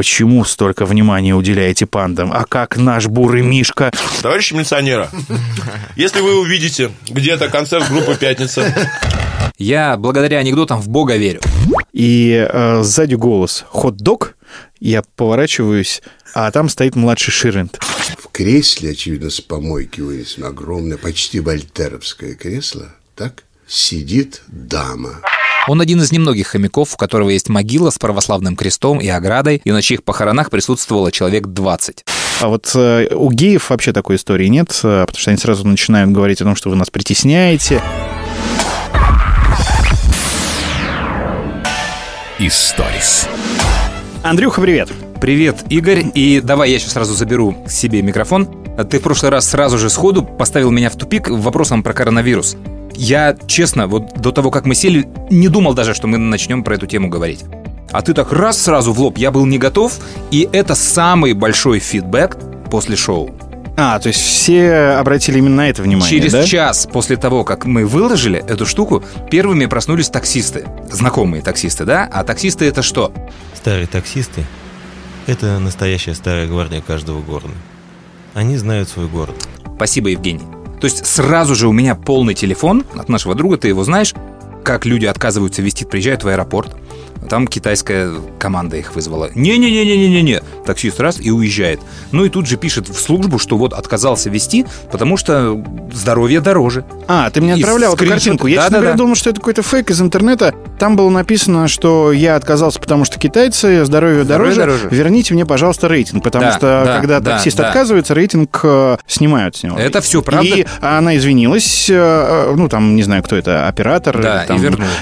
почему столько внимания уделяете пандам? А как наш бурый Мишка? Товарищи милиционера, если вы увидите где-то концерт группы «Пятница», Я благодаря анекдотам в Бога верю. И э, сзади голос «Хот-дог», я поворачиваюсь, а там стоит младший Ширинд. В кресле, очевидно, с помойки вынесено огромное, почти вольтеровское кресло, так, сидит дама. Он один из немногих хомяков, у которого есть могила с православным крестом и оградой, и на чьих похоронах присутствовало человек 20. А вот э, у геев вообще такой истории нет, э, потому что они сразу начинают говорить о том, что вы нас притесняете. Историс. Андрюха, привет. Привет, Игорь, и давай я сейчас сразу заберу себе микрофон. Ты в прошлый раз сразу же сходу поставил меня в тупик вопросом про коронавирус. Я, честно, вот до того, как мы сели, не думал даже, что мы начнем про эту тему говорить. А ты так раз сразу в лоб, я был не готов, и это самый большой фидбэк после шоу. А, то есть все обратили именно на это внимание, Через да? час после того, как мы выложили эту штуку, первыми проснулись таксисты. Знакомые таксисты, да? А таксисты это что? Старые таксисты – это настоящая старая гвардия каждого города. Они знают свой город. Спасибо, Евгений. То есть сразу же у меня полный телефон от нашего друга, ты его знаешь, как люди отказываются вести, приезжают в аэропорт, там китайская команда их вызвала. Не-не-не-не-не-не. Таксист раз и уезжает. Ну и тут же пишет в службу, что вот отказался вести, потому что здоровье дороже. А, ты мне отправлял эту картинку. Я, Да, честно да, говоря, да. думал, что это какой-то фейк из интернета. Там было написано, что я отказался, потому что китайцы, здоровье, Здоровье дороже. дороже. Верните мне, пожалуйста, рейтинг. Потому Да, что, да, когда да, таксист да. отказывается, рейтинг э, снимают с него. Это всё правда. И она извинилась, э, э, ну, там, не знаю, кто это, оператор, Да, там,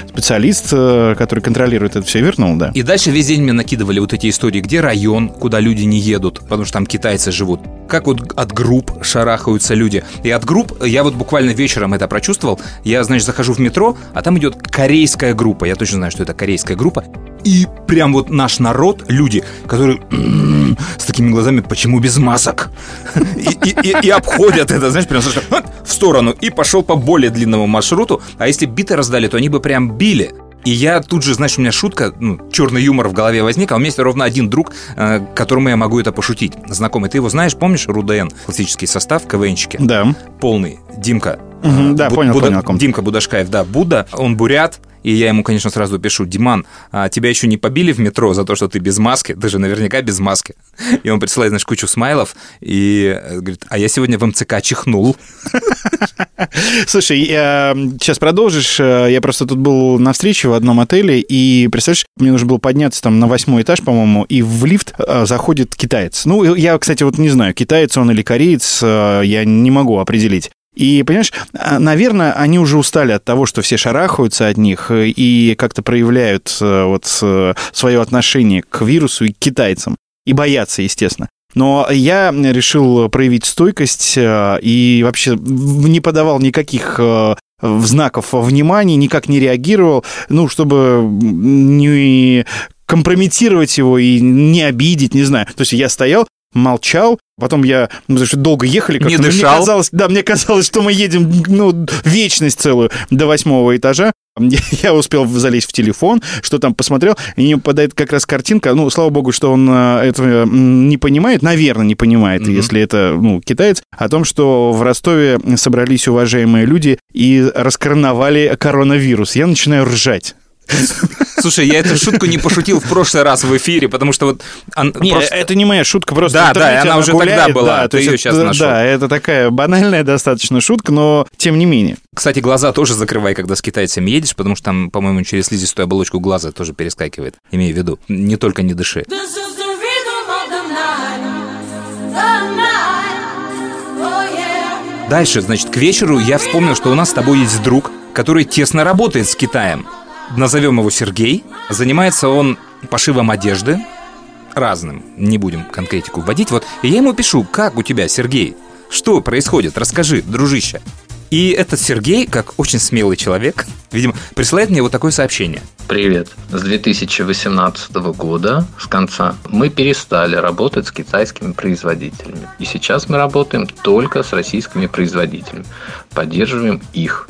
специалист, э, который контролирует это все, вернул, да. И дальше весь день мне накидывали вот эти истории, где район, куда люди не едут, потому что там китайцы живут. Как вот от групп шарахаются люди. И от групп, я вот буквально вечером это прочувствовал. Я, значит, захожу в метро, а там идет корейская группа. Я точно знаю, что это корейская группа. И прям вот наш народ, люди, которые с такими глазами, почему без масок? И, и- и- и обходят это, знаешь, прям в сторону. И пошел по более длинному маршруту. А если биты раздали, то они бы прям били. И я тут же, знаешь, у меня шутка, ну, черный юмор в голове возник, а у меня есть ровно один друг, э, которому я могу это пошутить. Знакомый, ты его знаешь, помнишь, РУДН, классический состав, КВНчики? Да. Полный. Димка. Мгм, да, Бу- понял, Буда- понял. Димка Будашкаев, да, Будда, он бурят, и я ему, конечно, сразу пишу, Диман, а тебя еще не побили в метро за то, что ты без маски? Ты же наверняка без маски. И он присылает, знаешь, кучу смайлов и э, говорит, а я сегодня в МЦК чихнул. Слушай, сейчас продолжишь. Э, Я просто тут был на встрече в одном отеле, и, представляешь, мне нужно было подняться там на восьмой этаж, по-моему, и в лифт э, заходит китаец. Ну, я, кстати, вот не знаю, китаец он или кореец, я не могу определить. И, понимаешь, а, наверное, они уже устали от того, что все шарахаются от них э, и как-то проявляют э, вот свое отношение к вирусу и к китайцам. И боятся, естественно. Но я решил проявить стойкость э, и вообще не подавал никаких э, знаков внимания, никак не реагировал, ну, чтобы не компрометировать его и не обидеть, не знаю. То есть я стоял, молчал, потом я, ну, потому что долго ехали, как-то Не мне дышал? казалось, да, мне казалось, что мы едем, ну, вечность целую до восьмого этажа. Я успел залезть в телефон, что там посмотрел, и мне попадает как раз картинка, ну, слава богу, что он э, этого не понимает, наверное, не понимает, Мгм. если это, ну, китаец, о том, что в Ростове собрались уважаемые люди и раскороновали коронавирус. Я начинаю ржать. Слушай, я эту шутку не пошутил в прошлый раз в эфире, потому что вот... ан- Не, просто- это не моя шутка, просто Да, да, и она уже гуляет, тогда была, да, ты то её это- нашел. Да, это такая банальная достаточно шутка, но тем не менее. Кстати, глаза тоже закрывай, когда с китайцами едешь, потому что там, по-моему, через слизистую оболочку глаза тоже перескакивает. Имею в виду, не только не дыши. Oh. Дальше, значит, к вечеру я вспомнил, что у нас с тобой есть друг, который тесно работает с Китаем. Назовем его Сергей. Занимается он пошивом одежды разным. Не будем конкретику вводить. Вот, я ему пишу, как у тебя, Сергей? Что происходит? Расскажи, дружище. И этот Сергей, как очень смелый человек, видимо, присылает мне вот такое сообщение. Привет. С 2018 года, с конца, мы перестали работать с китайскими производителями. И сейчас мы работаем только с российскими производителями. Поддерживаем их.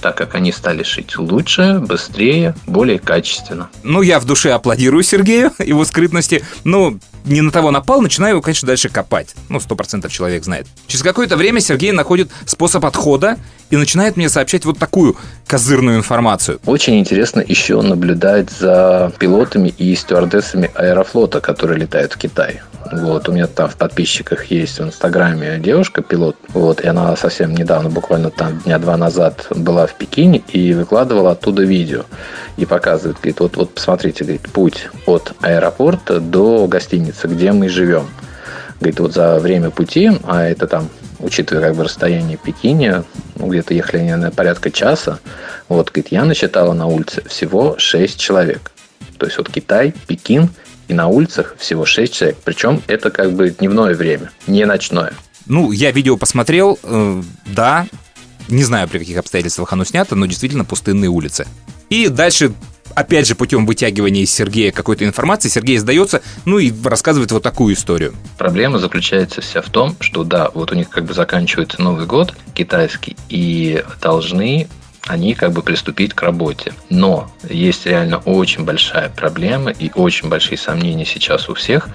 Так как они стали шить лучше, быстрее, более качественно. Ну, я в душе аплодирую Сергею, его скрытности. Ну, не на того напал, начинаю его, конечно, дальше копать. Ну, сто процентов человек знает. Через какое-то время Сергей находит способ отхода и начинает мне сообщать вот такую козырную информацию. Очень интересно еще наблюдать за пилотами и стюардессами аэрофлота, которые летают в Китай. Вот, у меня там в подписчиках есть в Инстаграме девушка, пилот, вот, и она совсем недавно, буквально там дня два назад была в Пекине и выкладывала оттуда видео. И показывает, говорит, вот, вот посмотрите, говорит, путь от аэропорта до гостиницы, где мы живем. Говорит, вот за время пути, а это там, учитывая как бы расстояние Пекине, ну, где-то ехали они на порядка часа, вот, говорит, я насчитала на улице всего 6 человек. То есть вот Китай, Пекин, и на улицах всего 6 человек. Причем это как бы дневное время, не ночное. Ну, я видео посмотрел, э, да, не знаю, при каких обстоятельствах оно снято, но действительно пустынные улицы. И дальше, опять же, путем вытягивания из Сергея какой-то информации, Сергей сдается, ну и рассказывает вот такую историю. Проблема заключается вся в том, что да, вот у них как бы заканчивается Новый год китайский, и должны они как бы приступить к работе. Но есть реально очень большая проблема и очень большие сомнения сейчас у всех,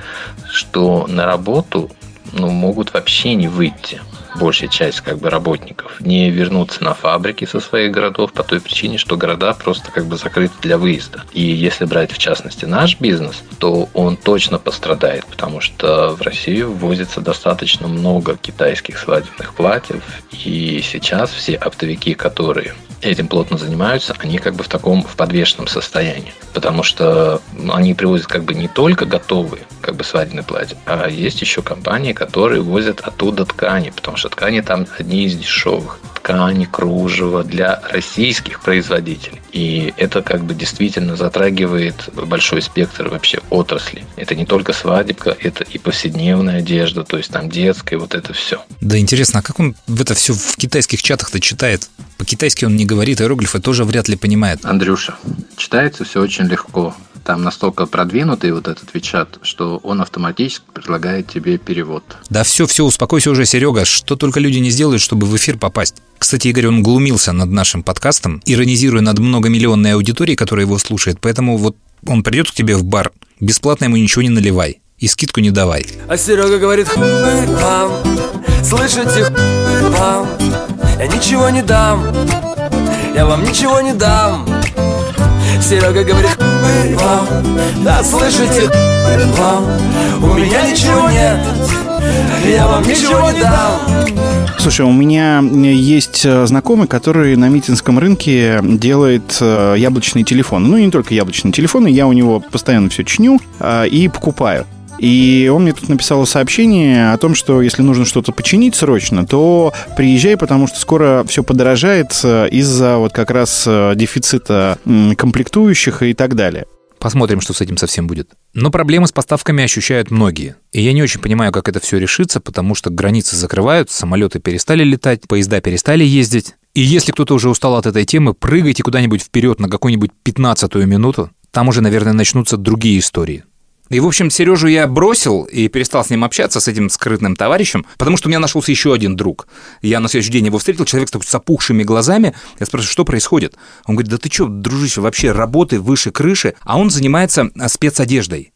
что на работу ну, могут вообще не выйти большая часть как бы работников не вернуться на фабрики со своих городов по той причине, что города просто как бы закрыты для выезда. И если брать в частности наш бизнес, то он точно пострадает, потому что в Россию ввозится достаточно много китайских свадебных платьев, и сейчас все оптовики, которые этим плотно занимаются, они как бы в таком в подвешенном состоянии. Потому что они привозят как бы не только готовые как бы свадебные платья, а есть еще компании, которые возят оттуда ткани, потому что ткани там одни из дешевых. Ткани, кружево для российских производителей. И это как бы действительно затрагивает большой спектр вообще отрасли. Это не только свадебка, это и повседневная одежда, то есть там детская, вот это все. Да интересно, а как он в это все в китайских чатах-то читает? По-китайски он не говорит, иероглифы тоже вряд ли понимает. Андрюша, читается все очень легко. Там настолько продвинутый вот этот Вичат, что он автоматически предлагает тебе перевод. Да все, все, успокойся уже, Серега, что только люди не сделают, чтобы в эфир попасть. Кстати, Игорь, он глумился над нашим подкастом, иронизируя над многомиллионной аудиторией, которая его слушает, поэтому вот он придет к тебе в бар, бесплатно ему ничего не наливай и скидку не давай. А Серега говорит, хуй вам, слышите, хуй вам, я ничего не дам, я вам ничего не дам. Серега говорит, вам, да слышите, вам, у меня ничего нет, я вам ничего не дам. Слушай, у меня есть знакомый, который на митинском рынке делает яблочные телефоны. Ну, и не только яблочные телефоны, я у него постоянно все чиню и покупаю. И он мне тут написал сообщение о том, что если нужно что-то починить срочно, то приезжай, потому что скоро все подорожает э, из-за вот как раз э, дефицита комплектующих и так далее. Посмотрим, что с этим совсем будет. Но проблемы с поставками ощущают многие. И я не очень понимаю, как это все решится, потому что границы закрывают, самолеты перестали летать, поезда перестали ездить. И если кто-то уже устал от этой темы, прыгайте куда-нибудь вперед на какую-нибудь 15-ю минуту. Там уже, наверное, начнутся другие истории. И, в общем, Сережу я бросил и перестал с ним общаться, с этим скрытным товарищем, потому что у меня нашелся еще один друг. Я на следующий день его встретил, человек с, с опухшими глазами. Я спрашиваю, что происходит? Он говорит, да ты что, дружище, вообще работы выше крыши, а он занимается а, спецодеждой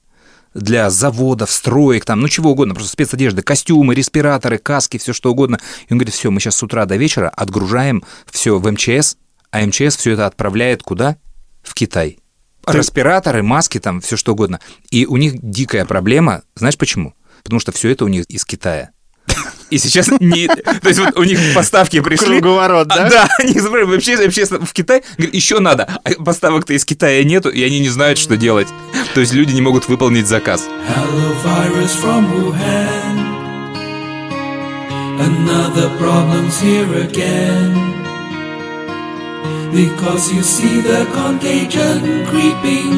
для заводов, строек, там, ну чего угодно, просто спецодежды, костюмы, респираторы, каски, все что угодно. И он говорит, все, мы сейчас с утра до вечера отгружаем все в МЧС, а МЧС все это отправляет куда? В Китай. Респираторы, маски, там, все что угодно. И у них дикая проблема, знаешь почему? Потому что все это у них из Китая. И сейчас не... То есть вот у них поставки пришли... Круговорот, да? А, да, они вообще, вообще в Китай, говорят, еще надо. А поставок-то из Китая нету, и они не знают, что делать. То есть люди не могут выполнить заказ. Hello, virus from Wuhan. Another problem's here again. Because you see the contagion creeping,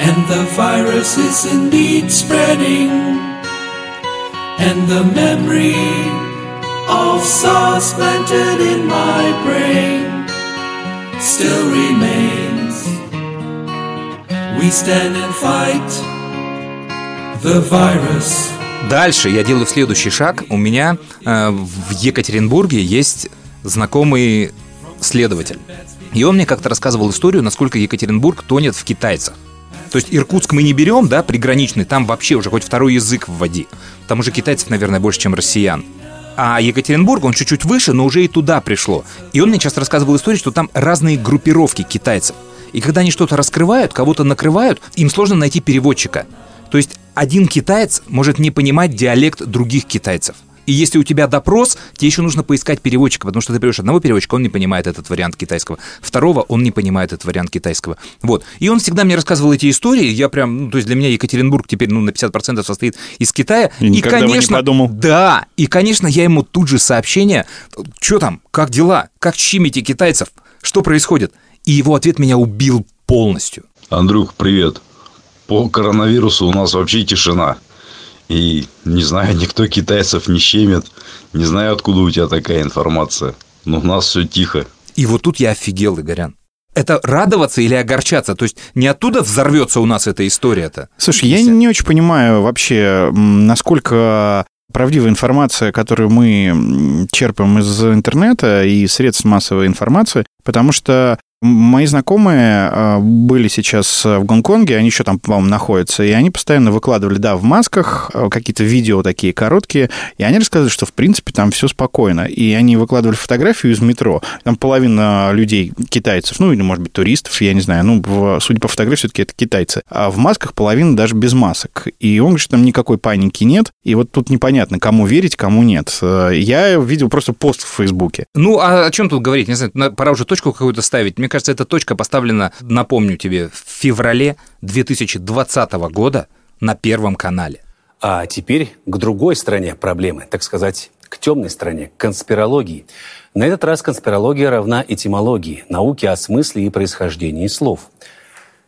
and the virus is indeed spreading, and the memory of SARS planted in my brain still remains. We stand and fight the virus. Дальше я делаю следующий шаг. У меня э, в Екатеринбурге есть знакомый следователь. И он мне как-то рассказывал историю, насколько Екатеринбург тонет в китайцах. То есть Иркутск мы не берем, да, приграничный, там вообще уже хоть второй язык вводи. Там уже китайцев, наверное, больше, чем россиян. А Екатеринбург, он чуть-чуть выше, но уже и туда пришло. И он мне часто рассказывал историю, что там разные группировки китайцев. И когда они что-то раскрывают, кого-то накрывают, им сложно найти переводчика. То есть один китаец может не понимать диалект других китайцев. И если у тебя допрос, тебе еще нужно поискать переводчика, потому что ты берешь одного переводчика, он не понимает этот вариант китайского. Второго, он не понимает этот вариант китайского. Вот. И он всегда мне рассказывал эти истории. Я прям, ну, то есть для меня Екатеринбург теперь ну, на 50% состоит из Китая. И никогда бы не конечно, подумал. да, и, конечно, я ему тут же сообщение, что там, как дела, как щимите китайцев, что происходит. И его ответ меня убил полностью. Андрюх, привет. По коронавирусу у нас вообще тишина. И не знаю, никто китайцев не щемит. Не знаю, откуда у тебя такая информация. Но у нас все тихо. И вот тут я офигел, Игорян. Это радоваться или огорчаться? То есть не оттуда взорвется у нас эта история-то? Слушай, я не очень понимаю вообще, насколько правдивая информация, которую мы черпаем из интернета и средств массовой информации, потому что мои знакомые э, были сейчас в Гонконге, они еще там, по-моему, находятся, и они постоянно выкладывали, да, в масках э, какие-то видео такие короткие, и они рассказывали, что, в принципе, там все спокойно. И они выкладывали фотографию из метро, там половина людей китайцев, ну, или, может быть, туристов, я не знаю, ну, судя по фотографии, все-таки это китайцы, а в масках половина даже без масок. И он говорит, что там никакой паники нет, и вот тут непонятно, кому верить, кому нет. Э, Я видел просто пост в Фейсбуке. Ну, а о чем тут говорить? Не знаю, на- пора уже точку какую-то ставить. Мне кажется, эта точка поставлена, напомню тебе, в феврале 2020 года на Первом канале. А теперь к другой стороне проблемы, так сказать, к темной стороне, к конспирологии. На этот раз конспирология равна этимологии, науке о смысле и происхождении слов.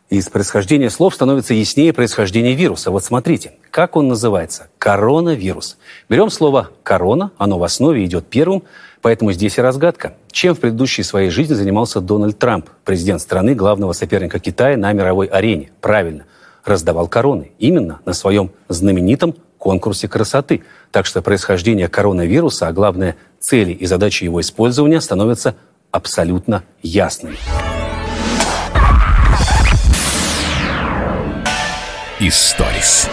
Из происхождения слов становится яснее происхождение вируса. Вот смотрите, как он называется? Коронавирус. Берем слово «корона», оно в основе идет первым, поэтому здесь и разгадка. Чем в предыдущей своей жизни занимался Дональд Трамп, президент страны, главного соперника Китая на мировой арене? Правильно, раздавал короны. Именно на своем знаменитом конкурсе красоты. Так что происхождение коронавируса, а главное, цели и задачи его использования становятся абсолютно ясными. Историс.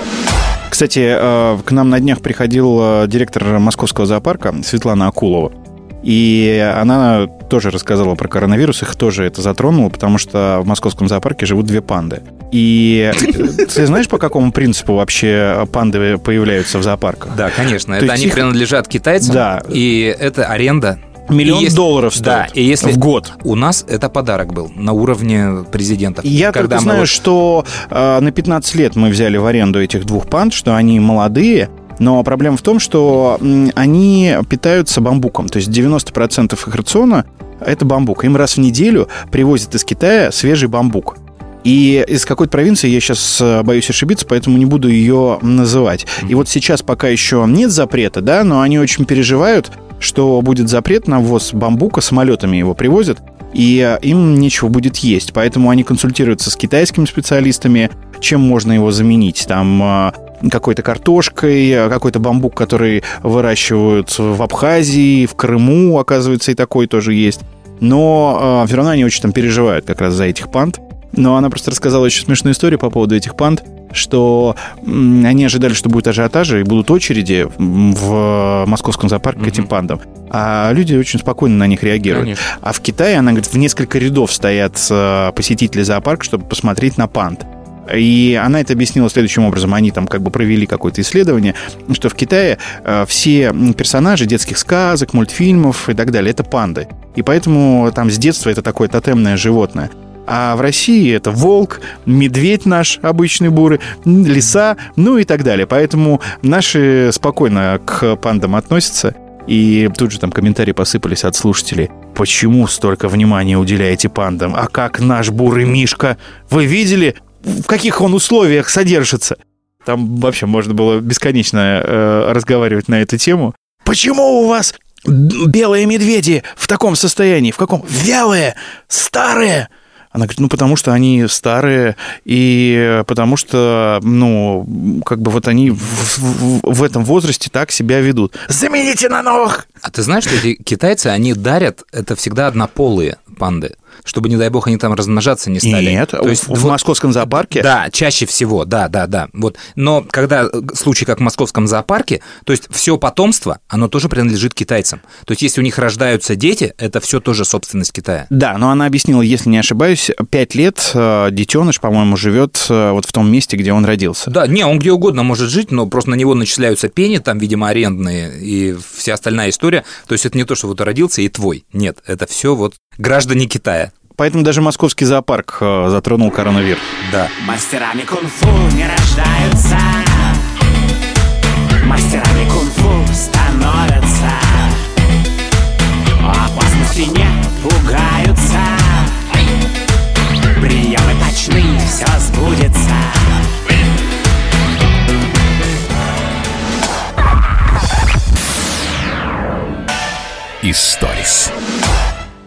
Кстати, э, к нам на днях приходил э, директор московского зоопарка Светлана Акулова. И она тоже рассказала про коронавирус, их тоже это затронуло, потому что в московском зоопарке живут две панды. И э, ты знаешь, по какому принципу вообще панды появляются в зоопарках? Да, конечно. То это они их- принадлежат китайцам. Да. И это аренда. Миллион если- долларов Да, стоит и если в год. у нас это подарок был на уровне президентов. И Я Когда только мы знаю, вот- что э, на 15 лет мы взяли в аренду этих двух панд, что они молодые, но проблема в том, что они питаются бамбуком. То есть 90% их рациона – это бамбук. Им раз в неделю привозят из Китая свежий бамбук. И из какой-то провинции я сейчас боюсь ошибиться, поэтому не буду ее называть. И вот сейчас пока еще нет запрета, да, но они очень переживают, что будет запрет на ввоз бамбука, самолетами его привозят, и э, им нечего будет есть. Поэтому они консультируются с китайскими специалистами, чем можно его заменить. Там э, какой-то картошкой, э, какой-то бамбук, который выращивают в Абхазии, в Крыму, оказывается, и такой тоже есть. Но все равно они очень там переживают как раз за этих панд. Но она просто рассказала очень смешную историю по поводу этих панд, что они ожидали, что будет ажиотажи и будут очереди в московском зоопарке к этим пандам. А люди очень спокойно на них реагируют. Конечно. А в Китае, она говорит, в несколько рядов стоят э, посетители зоопарка, чтобы посмотреть на панд. И она это объяснила следующим образом. Они там как бы провели какое-то исследование, что в Китае э, все персонажи детских сказок, мультфильмов и так далее — это панды. И поэтому там с детства это такое тотемное животное. А в России это волк, медведь наш обычный бурый, м, лиса, ну и так далее. Поэтому наши спокойно к пандам относятся. И тут же там комментарии посыпались от слушателей. Почему столько внимания уделяете пандам? А как наш бурый Мишка? Вы видели, в каких он условиях содержится? Там вообще можно было бесконечно э, разговаривать на эту тему. Почему у вас белые медведи в таком состоянии? В каком? Вялые, старые. Она говорит, ну, потому что они старые, и потому что, ну, как бы вот они в, в- в этом возрасте так себя ведут. Замените на новых! А ты знаешь, что эти китайцы, они дарят, это всегда однополые панды, чтобы, не дай бог, они там размножаться не стали. Нет, То есть в, в вот- московском зоопарке Да, чаще всего, да, да, да. Вот. Но когда э, случай, как в московском зоопарке, то есть все потомство, оно тоже принадлежит китайцам. То есть если у них рождаются дети, это все тоже собственность Китая. Да, но она объяснила, если не ошибаюсь, пять лет э, детеныш, по-моему, живет э, вот в том месте, где он родился. Да, не, он где угодно может жить, но просто на него начисляются пени, там, видимо, арендные и вся остальная история. То есть это не то, что вот родился и твой. Нет, это все вот граждане Китая. Поэтому даже московский зоопарк э, затронул коронавирус. Да. Мастерами кунг-фу не рождаются Мастерами кунг-фу становятся Опасности не пугаются Приемы точны, все сбудется Историс.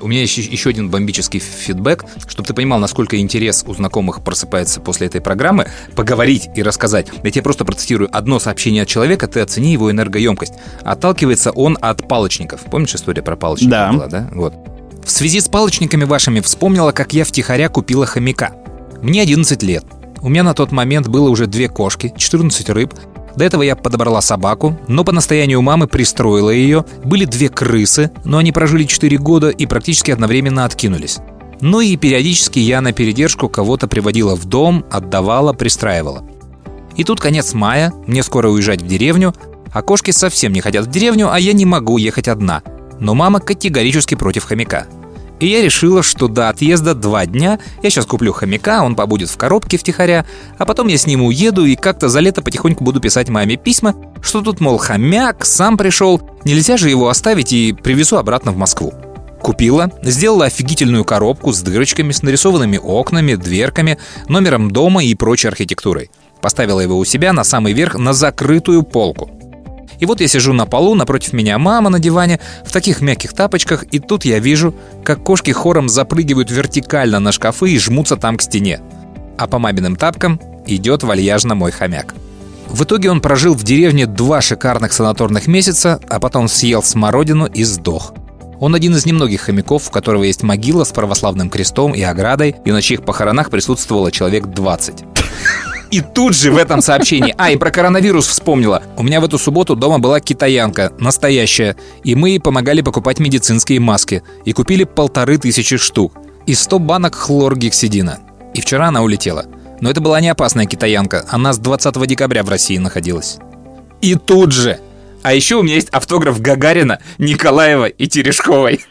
У меня еще, еще один бомбический фидбэк, чтобы ты понимал, насколько интерес у знакомых просыпается после этой программы, поговорить и рассказать. Я тебе просто процитирую одно сообщение от человека, ты оцени его энергоемкость. Отталкивается он от палочников. Помнишь история про палочников Да. была, да? Вот. В связи с палочниками вашими вспомнила, как я втихаря купила хомяка. Мне 11 лет. У меня на тот момент было уже две кошки, 14 рыб. До этого я подобрала собаку, но по настоянию мамы пристроила ее. Были две крысы, но они прожили 4 года и практически одновременно откинулись. Ну и периодически я на передержку кого-то приводила в дом, отдавала, пристраивала. И тут конец мая, мне скоро уезжать в деревню, а кошки совсем не хотят в деревню, а я не могу ехать одна. Но мама категорически против хомяка. И я решила, что до отъезда два дня я сейчас куплю хомяка, он побудет в коробке втихаря, а потом я с ним уеду и как-то за лето потихоньку буду писать маме письма, что тут, мол, хомяк, сам пришел, нельзя же его оставить и привезу обратно в Москву. Купила, сделала офигительную коробку с дырочками, с нарисованными окнами, дверками, номером дома и прочей архитектурой. Поставила его у себя на самый верх на закрытую полку. И вот я сижу на полу, напротив меня мама на диване, в таких мягких тапочках, и тут я вижу, как кошки хором запрыгивают вертикально на шкафы и жмутся там к стене. А по маминым тапкам идет вальяжно мой хомяк. В итоге он прожил в деревне два шикарных санаторных месяца, а потом съел смородину и сдох. Он один из немногих хомяков, у которого есть могила с православным крестом и оградой, и на чьих похоронах присутствовало человек 20. И тут же в этом сообщении, а, и про коронавирус вспомнила. У меня в эту субботу дома была китаянка, настоящая, и мы ей помогали покупать медицинские маски. И купили полторы тысячи штук. И 100 банок хлоргексидина. И вчера она улетела. Но это была не опасная китаянка, она с 20 декабря в России находилась. И тут же. А еще у меня есть автограф Гагарина, Николаева и Терешковой.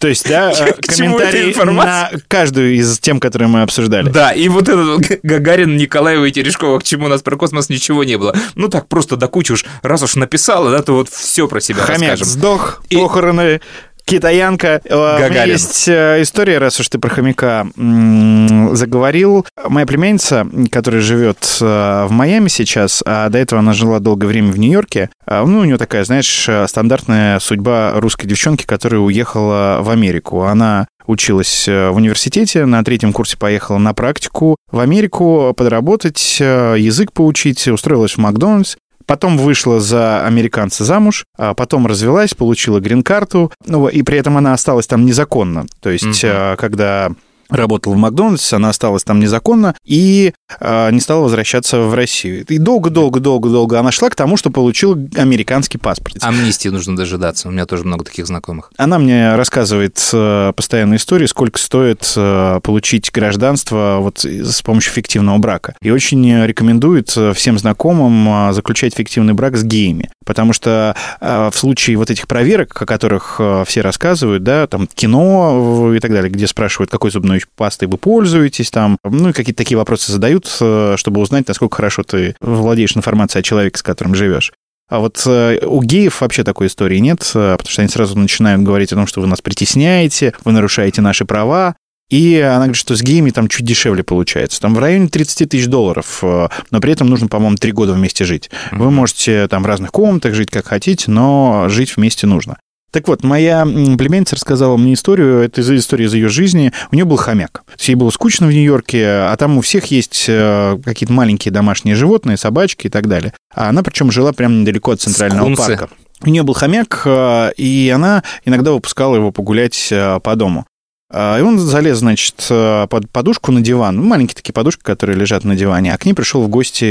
То есть, да, э, к чему эта комментарии на каждую из тем, которые мы обсуждали. Да, и вот этот Гагарин, Николаева и Терешкова, к чему у нас про космос ничего не было. Ну так просто до кучи уж, раз уж написала, да, то вот все про себя Хомяк расскажем. сдох, похороны, китаянка. Э, У меня Гагарин. есть э, история, раз уж ты про хомяка заговорил. Моя племянница, которая живет э, в Майами сейчас, а до этого она жила долгое время в Нью-Йорке, а, ну, у нее такая, знаешь, стандартная судьба русской девчонки, которая уехала в Америку. Она училась в университете, на третьем курсе поехала на практику в Америку подработать, язык поучить, устроилась в Макдональдс. Потом вышла за американца замуж, а потом развелась, получила грин-карту, ну, и при этом она осталась там незаконно. То есть, э, когда работала в Макдональдсе, она осталась там незаконно и не стала возвращаться в Россию. И долго-долго-долго-долго она шла к тому, что получила американский паспорт. Амнистии нужно дожидаться, у меня тоже много таких знакомых. Она мне рассказывает э, постоянно истории, сколько стоит э, получить гражданство вот с помощью фиктивного брака. И очень рекомендует э, всем знакомым заключать фиктивный брак с геями. Потому что в случае вот этих проверок, о которых все рассказывают, да, там кино и так далее, где спрашивают, какой зубной пастой вы пользуетесь, там, ну и какие-то такие вопросы задают, э, чтобы узнать, насколько хорошо ты владеешь информацией о человеке, с которым живешь. А вот э, у геев вообще такой истории нет, э, потому что они сразу начинают говорить о том, что вы нас притесняете, вы нарушаете наши права. И она говорит, что с геями там чуть дешевле получается. Там в районе 30 тысяч долларов, но при этом нужно, по-моему, три года вместе жить. Вы можете там в разных комнатах жить, как хотите, но жить вместе нужно. Так вот, моя племянница рассказала мне историю, это история из ее жизни. У нее был хомяк. Ей было скучно в Нью-Йорке, а там у всех есть э, какие-то маленькие домашние животные, собачки и так далее. А она причем жила прямо недалеко от Центрального Скунсы. парка. У нее был хомяк, э, и она иногда выпускала его погулять э, по дому. И он залез, значит, под подушку на диван. Ну, Маленькие такие подушки, которые лежат на диване. А к ней пришел в гости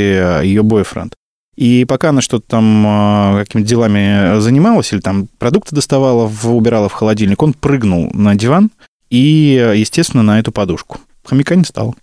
ее бойфренд. И пока она что-то там э, какими-то делами занималась или там продукты доставала, в- убирала в холодильник, он прыгнул на диван и, естественно, на эту подушку. Хомяка не стало.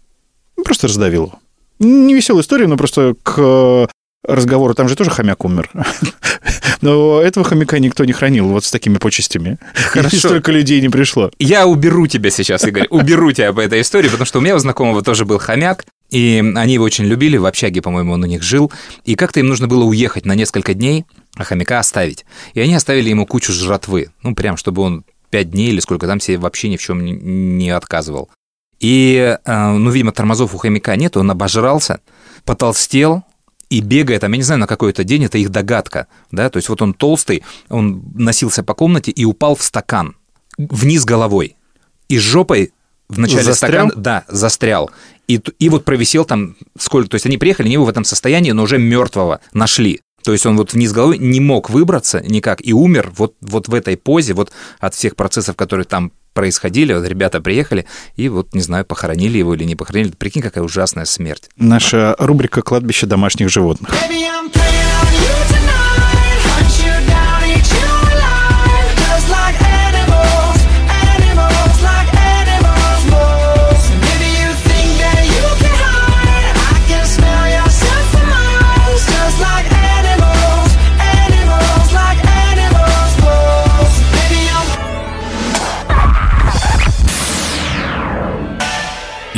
Ну, Просто раздавил его. Не веселая история, но просто к э, разговору, там же тоже хомяк умер. Но этого хомяка никто не хранил вот с такими почестями. Хорошо. И столько людей не пришло. Я уберу тебя сейчас, Игорь, уберу тебя по этой истории, потому что у меня у знакомого тоже был хомяк, и они его очень любили, в общаге, по-моему, он у них жил, и как-то им нужно было уехать на несколько дней, а хомяка оставить. И они оставили ему кучу жратвы, ну, прям, чтобы он пять дней или сколько там себе вообще ни в чем не- отказывал. И, э, ну, видимо, тормозов у хомяка нет, он обожрался, потолстел, и бегает, там, я не знаю, на какой-то день, это их догадка, да, то есть вот он толстый, он носился по комнате и упал в стакан, вниз головой, и жопой в начале Застрял? стакана, да, застрял. И, и вот провисел там сколько, то есть они приехали, они его в этом состоянии, но уже мертвого нашли. То есть он вот вниз головой не мог выбраться никак и умер вот, вот в этой позе, вот от всех процессов, которые там происходили. Вот ребята приехали и вот, не знаю, похоронили его или не похоронили. Прикинь, какая ужасная смерть. Наша рубрика «Кладбище домашних животных». Baby,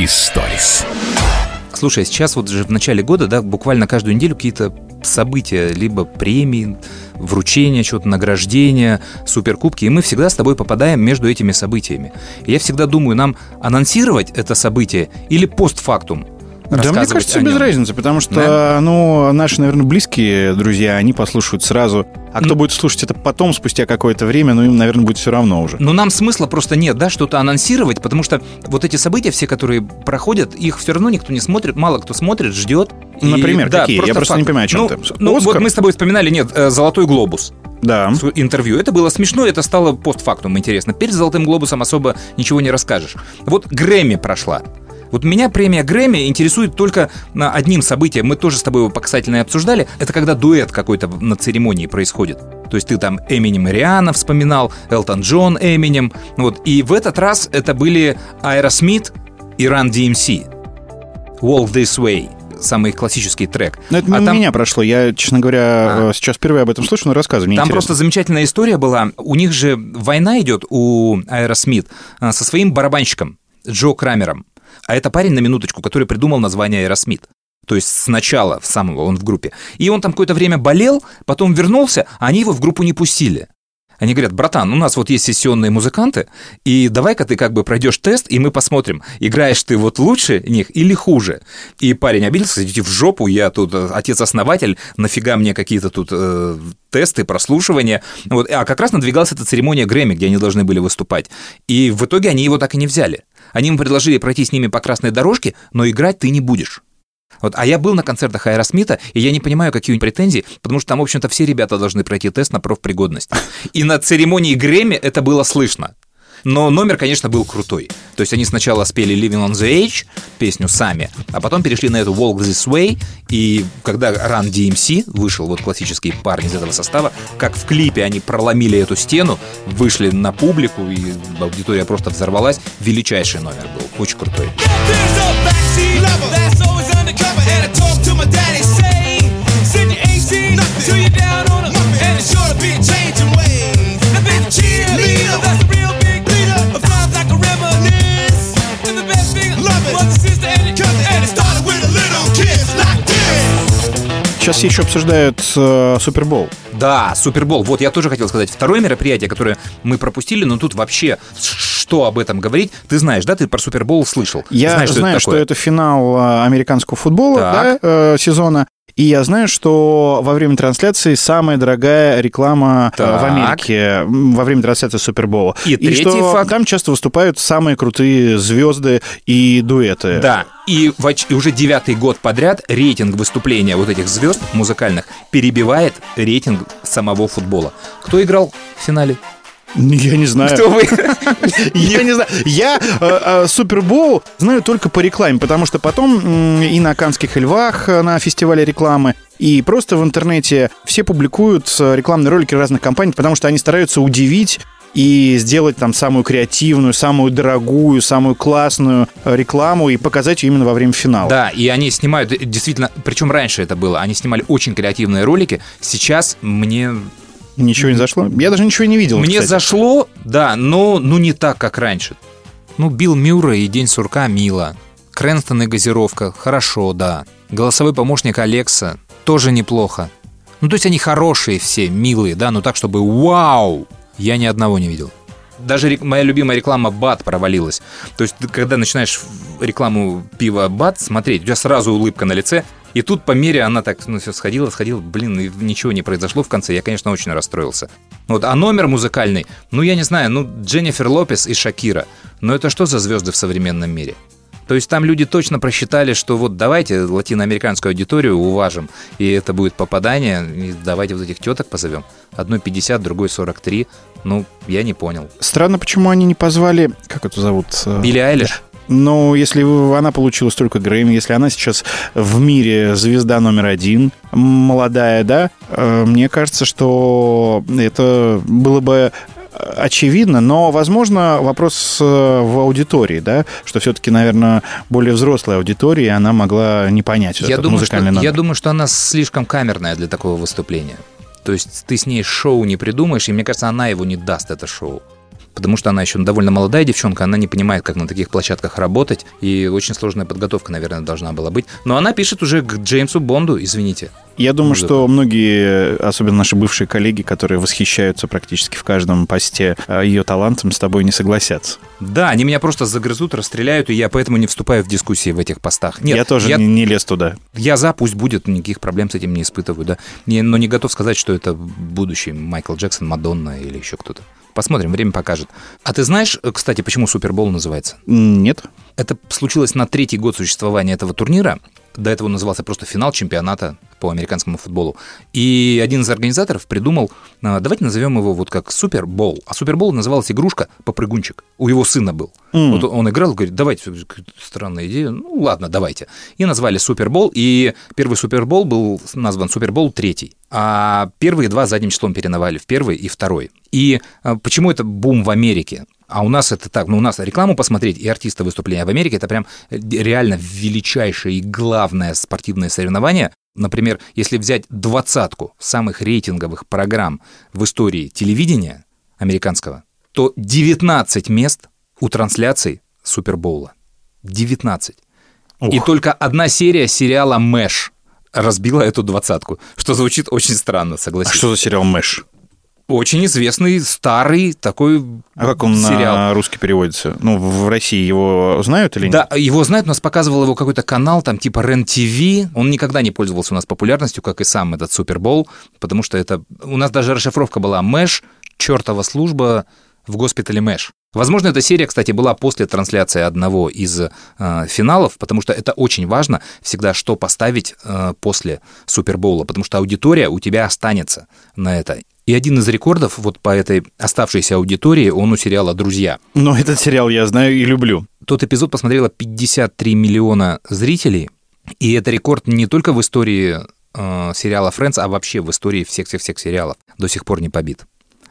Историс. Слушай, сейчас вот же в начале года, да, буквально каждую неделю какие-то события, либо премии, вручения, что-то награждения, суперкубки, и мы всегда с тобой попадаем между этими событиями. И я всегда думаю, нам анонсировать это событие или постфактум Да, мне кажется, без разницы, потому что, Да? ну, наши, наверное, близкие друзья, они послушают сразу. А кто будет слушать это потом, спустя какое-то время, ну, им, наверное, будет все равно уже. Но нам смысла просто нет, да, что-то анонсировать, потому что вот эти события все, которые проходят, их все равно никто не смотрит, мало кто смотрит, ждет. И- Например, да, какие? Я просто не понимаю, о чем ну, ты. Ну, Оскар? вот мы с тобой вспоминали, нет, э, «Золотой глобус». Да. интервью. Это было смешно, это стало постфактум интересно. Перед «Золотым глобусом» особо ничего не расскажешь. Вот Грэмми прошла. Вот меня премия Грэмми интересует только одним событием. Мы тоже с тобой его показательно и обсуждали. Это когда дуэт какой-то на церемонии происходит. То есть ты там Эминем Риана вспоминал, Элтон Джон Эминем. Вот. И в этот раз это были Аэросмит и Run DMC. Walk This Way. Самый классический трек. Но это А там- меня прошло. Я, честно говоря, э, сейчас впервые об этом слышу, но рассказывай, мне Там интересно. просто замечательная история была. У них же война идет у Аэросмит а, со своим барабанщиком Джо Крамером. А это парень, на минуточку, который придумал название Аэросмит. То есть сначала, с самого он в группе. И он там какое-то время болел, потом вернулся, а они его в группу не пустили. Они говорят, братан, у нас вот есть сессионные музыканты, и давай-ка ты как бы пройдешь тест, и мы посмотрим, играешь ты вот лучше них или хуже. И парень обиделся, идите в жопу, я тут э, отец-основатель, нафига мне какие-то тут э, тесты, прослушивания. Вот. А как раз надвигалась эта церемония Грэмми, где они должны были выступать. И в итоге они его так и не взяли. Они ему предложили пройти с ними по красной дорожке, но играть ты не будешь. Вот, а я был на концертах Аэросмита, и я не понимаю, какие у них претензии, потому что там, в общем-то, все ребята должны пройти тест на профпригодность. И на церемонии Грэмми это было слышно. Но номер, конечно, был крутой. То есть они сначала спели Living on the Edge, песню сами, а потом перешли на эту Walk This Way, и когда Run DMC вышел, вот классические парни из этого состава, как в клипе они проломили эту стену, вышли на публику, и аудитория просто взорвалась. Величайший номер был, очень крутой. There's a backseat lover that's always undercover, and I talk to my daddy, Сейчас еще обсуждают э, Супербол. Да, Супербол. Вот я тоже хотел сказать. Второе мероприятие, которое мы пропустили, но тут вообще что об этом говорить. Ты знаешь, да, ты про Супербол слышал. Я знаешь, знаю, это что это финал а, американского футбола Так. да, э, сезона. И я знаю, что во время трансляции самая дорогая реклама э, Так. в Америке во время трансляции Супербола. И третий что факт. там часто выступают самые крутые звезды и дуэты. Да, и, в и уже девятый год подряд рейтинг выступления вот этих звезд музыкальных перебивает рейтинг самого футбола. Кто играл в финале? Я не знаю. Кто вы? Я не знаю. Я э, э, Супербоул знаю только по рекламе, потому что потом и на Канских львах э, на фестивале рекламы, и просто в интернете все публикуют рекламные ролики разных компаний, потому что они стараются удивить и сделать там самую креативную, самую дорогую, самую классную рекламу и показать ее именно во время финала. Да, и они снимают, действительно, причем раньше это было, они снимали очень креативные ролики. Сейчас мне... Ничего не зашло? Я даже ничего не видел. Мне кстати. зашло, да, но ну не так, как раньше. Ну, Билл Мюррей и День сурка мило. Крэнстон и газировка, хорошо, да. Голосовой помощник Алекса, тоже неплохо. Ну, то есть они хорошие все, милые, да, но так, чтобы вау, я ни одного не видел. Даже рек- моя любимая реклама БАТ провалилась. То есть, ты, когда начинаешь рекламу пива БАТ смотреть, у тебя сразу улыбка на лице, и тут по мере она так, ну, все сходила, сходила, блин, и ничего не произошло в конце. Я, конечно, очень расстроился. Вот, а номер музыкальный, ну, я не знаю, ну, Дженнифер Лопес и Шакира. Но это что за звезды в современном мире? То есть там люди точно просчитали, что вот давайте латиноамериканскую аудиторию уважим, и это будет попадание, и давайте вот этих теток позовем. Одной 50, другой 43. Ну, я не понял. Странно, почему они не позвали... Как это зовут? э, Билли Айлиш? Ну, если она получила столько Грэмми, если она сейчас в мире звезда номер один, молодая, да, э, мне кажется, что это было бы э, очевидно, но, возможно, вопрос э, в аудитории, да, что все-таки, наверное, более взрослая аудитория, и она могла не понять Я этот думаю, что, музыкальный номер. я думаю, что она слишком камерная для такого выступления. То есть ты с ней шоу не придумаешь, и мне кажется, она его не даст, это шоу. Потому что она еще довольно молодая девчонка, она не понимает, как на таких площадках работать, и очень сложная подготовка, наверное, должна была быть. Но она пишет уже к Джеймсу Бонду, извините. Я думаю, что многие, особенно наши бывшие коллеги, которые восхищаются практически в каждом посте э, ее талантом, с тобой не согласятся. Да, они меня просто загрызут, расстреляют, и я поэтому не вступаю в дискуссии в этих постах. Нет, я тоже я, Не, не лез туда. я за, пусть будет, никаких проблем с этим не испытываю, да. Не- но не готов сказать, что это будущий Майкл Джексон, Мадонна или еще кто-то. Посмотрим, время покажет. А ты знаешь, э, кстати, почему Супербол называется? Нет. Это случилось на третий год существования этого турнира. До этого назывался просто финал чемпионата по американскому футболу. И один из организаторов придумал, а, давайте назовем его вот как Супербол. А Супербол называлась игрушка попрыгунчик. У его сына был. М. Вот он играл, говорит, давайте, странная идея, ну ладно, давайте. И назвали Супербол, и первый Супербол был назван Супербол третий. А первые два задним числом переновали в первый и второй. И а, почему это бум в Америке? А у нас это так, ну у нас рекламу посмотреть и артиста выступления в Америке, это прям реально величайшее и главное спортивное соревнование. Например, если взять двадцатку самых рейтинговых программ в истории телевидения американского, то 19 мест у трансляций Супербоула. 19. И только одна серия сериала «Мэш» разбила эту двадцатку, что звучит очень странно, А согласись. что за сериал «Мэш»? Очень известный, старый такой А как он сериал. на русский переводится? Ну, в России его знают или нет? Да, его знают, у нас показывал его какой-то канал, там типа рен ТВ. Он никогда не пользовался у нас популярностью, как и сам этот Супербол, потому что это... У нас даже расшифровка была «Мэш», чертова служба в госпитале Мэш. Возможно, эта серия, кстати, была после трансляции одного из э, финалов, потому что это очень важно всегда, что поставить э, после Супербоула, потому что аудитория у тебя останется на это. И один из рекордов вот по этой оставшейся аудитории, он у сериала «Друзья». Но этот сериал я знаю и люблю. Тот эпизод посмотрело 53 миллиона зрителей, и это рекорд не только в истории э, сериала «Френдс», а вообще в истории всех-всех-всех сериалов. До сих пор не побит.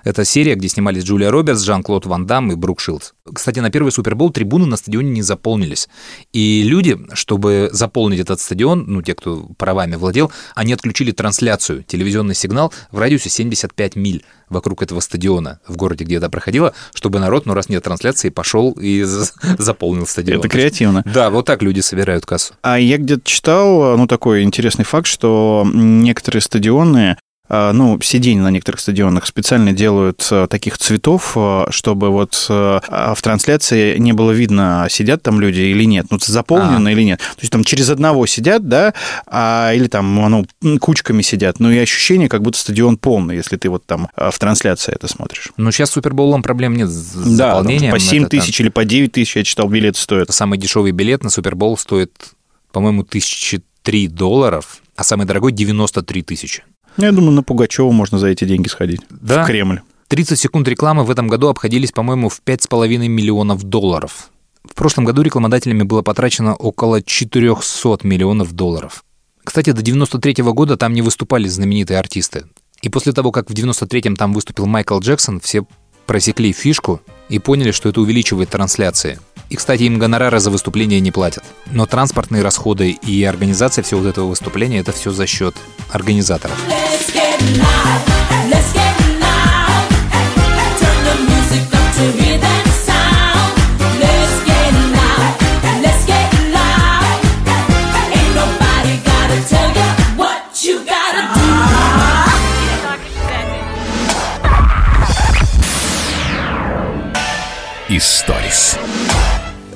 Это серия, где снимались Джулия Робертс, Жан-Клод Ван Дам и Брук Шилдс. Кстати, на первый Супербол трибуны на стадионе не заполнились. И люди, чтобы заполнить этот стадион, ну, те, кто правами владел, они отключили трансляцию, телевизионный сигнал в радиусе 75 миль вокруг этого стадиона в городе, где это проходило, чтобы народ, ну, раз нет трансляции, пошел и за- заполнил стадион. Это креативно. Да, вот так люди собирают кассу. А я где-то читал, ну, такой интересный факт, что некоторые стадионы ну, сиденья на некоторых стадионах специально делают а, таких цветов, а, чтобы вот а, в трансляции не было видно, сидят там люди или нет, ну, заполнено А. или нет. То есть там через одного сидят, да, а, или там, ну, кучками сидят, ну, и ощущение, как будто стадион полный, если ты вот там в трансляции это смотришь. Ну, сейчас с Супербоулом проблем нет с Да, заполнением. по 7 Это там- тысяч или по 9 тысяч, я читал, билеты стоят. Самый дешевый билет на Супербол стоит, по-моему, тысячи три долларов, а самый дорогой 93 тысячи. Я думаю, на Пугачева можно за эти деньги сходить. Да? В Кремль. 30 секунд рекламы в этом году обходились, по-моему, в 5,5 миллионов долларов. В прошлом году рекламодателями было потрачено около 400 миллионов долларов. Кстати, до 93 года там не выступали знаменитые артисты. И после того, как в 93-м там выступил Майкл Джексон, все просекли фишку и поняли, что это увеличивает трансляции. И, кстати, им гонорары за выступление не платят. Но транспортные расходы и организация всего вот этого выступления – это все за счет организаторов. Let's get loud. Let's get loud. Turn the music up to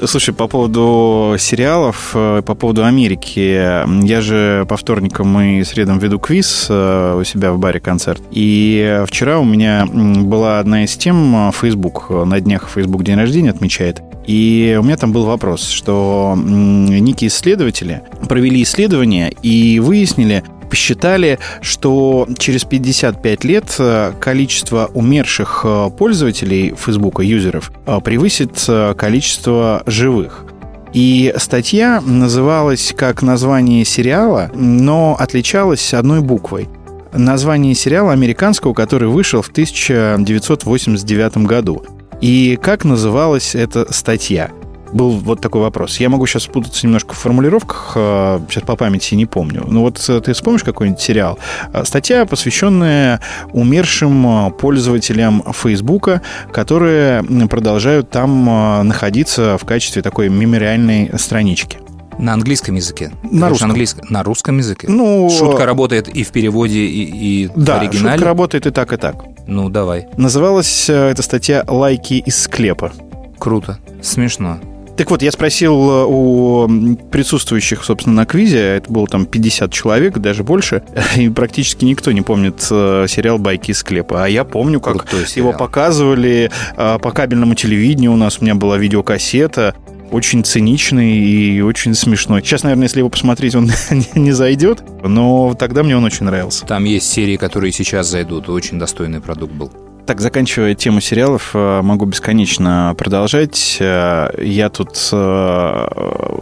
Слушай, по поводу сериалов, э, по поводу Америки. Я же по вторникам и средам веду квиз э, у себя в баре концерт. И вчера у меня была одна из тем э, Facebook. На днях Facebook день рождения отмечает. И у меня там был вопрос, что некие исследователи провели исследование и выяснили, посчитали, что через 55 лет э, количество умерших э, пользователей Фейсбука, юзеров, э, превысит количество живых. И статья называлась как название сериала, но отличалась одной буквой. Название сериала американского, который вышел в 1989 году. И как называлась эта статья? Был вот такой вопрос. Я могу сейчас спутаться немножко в формулировках, э, сейчас по памяти не помню. Ну вот э, ты вспомнишь какой-нибудь сериал? Э, Статья, посвященная умершим э, пользователям Фейсбука, которые продолжают там э, находиться в качестве такой мемориальной странички. На английском языке. На русском. английском- На русском языке? Ну, Шутка работает и в переводе, и, и в Да, оригинале? шутка работает и так, и так. Ну, давай. Называлась э, эта статья «Лайки из склепа». Круто. Смешно. Так вот, я спросил э, у присутствующих, собственно, на квизе, это было там 50 человек, даже больше, и практически никто не помнит э, сериал «Байки из склепа». А я помню, как Крутой его показывали э, по кабельному телевидению, у нас у меня была видеокассета, очень циничный и очень смешной. Сейчас, наверное, если его посмотреть, он не зайдет, но тогда мне он очень нравился. Там есть серии, которые сейчас зайдут. Очень достойный продукт был. Так, заканчивая тему сериалов, э, могу бесконечно продолжать. Э, Я тут э,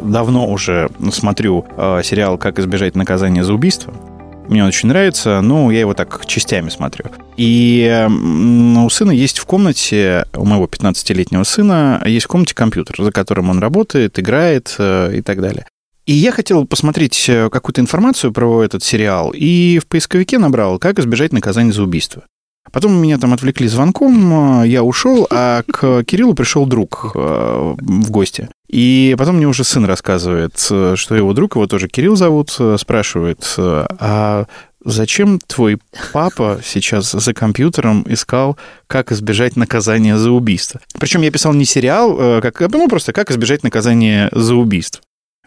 давно уже смотрю сериал «Как избежать наказания за убийство». Мне он очень нравится, но я его так частями смотрю. И м, у сына есть в комнате, у моего 15-летнего сына, есть в комнате компьютер, за которым он работает, играет и так далее. И я хотел посмотреть какую-то информацию про этот сериал, и в поисковике набрал «Как избежать наказания за убийство». Потом меня там отвлекли звонком, э, я ушел, а к Кириллу пришел друг э, в гости. И потом мне уже сын рассказывает, э, что его друг, его тоже Кирилл зовут, спрашивает, а зачем твой папа сейчас за компьютером искал, как избежать наказания за убийство? Причем я писал не сериал, как, ну просто как избежать наказания за убийство.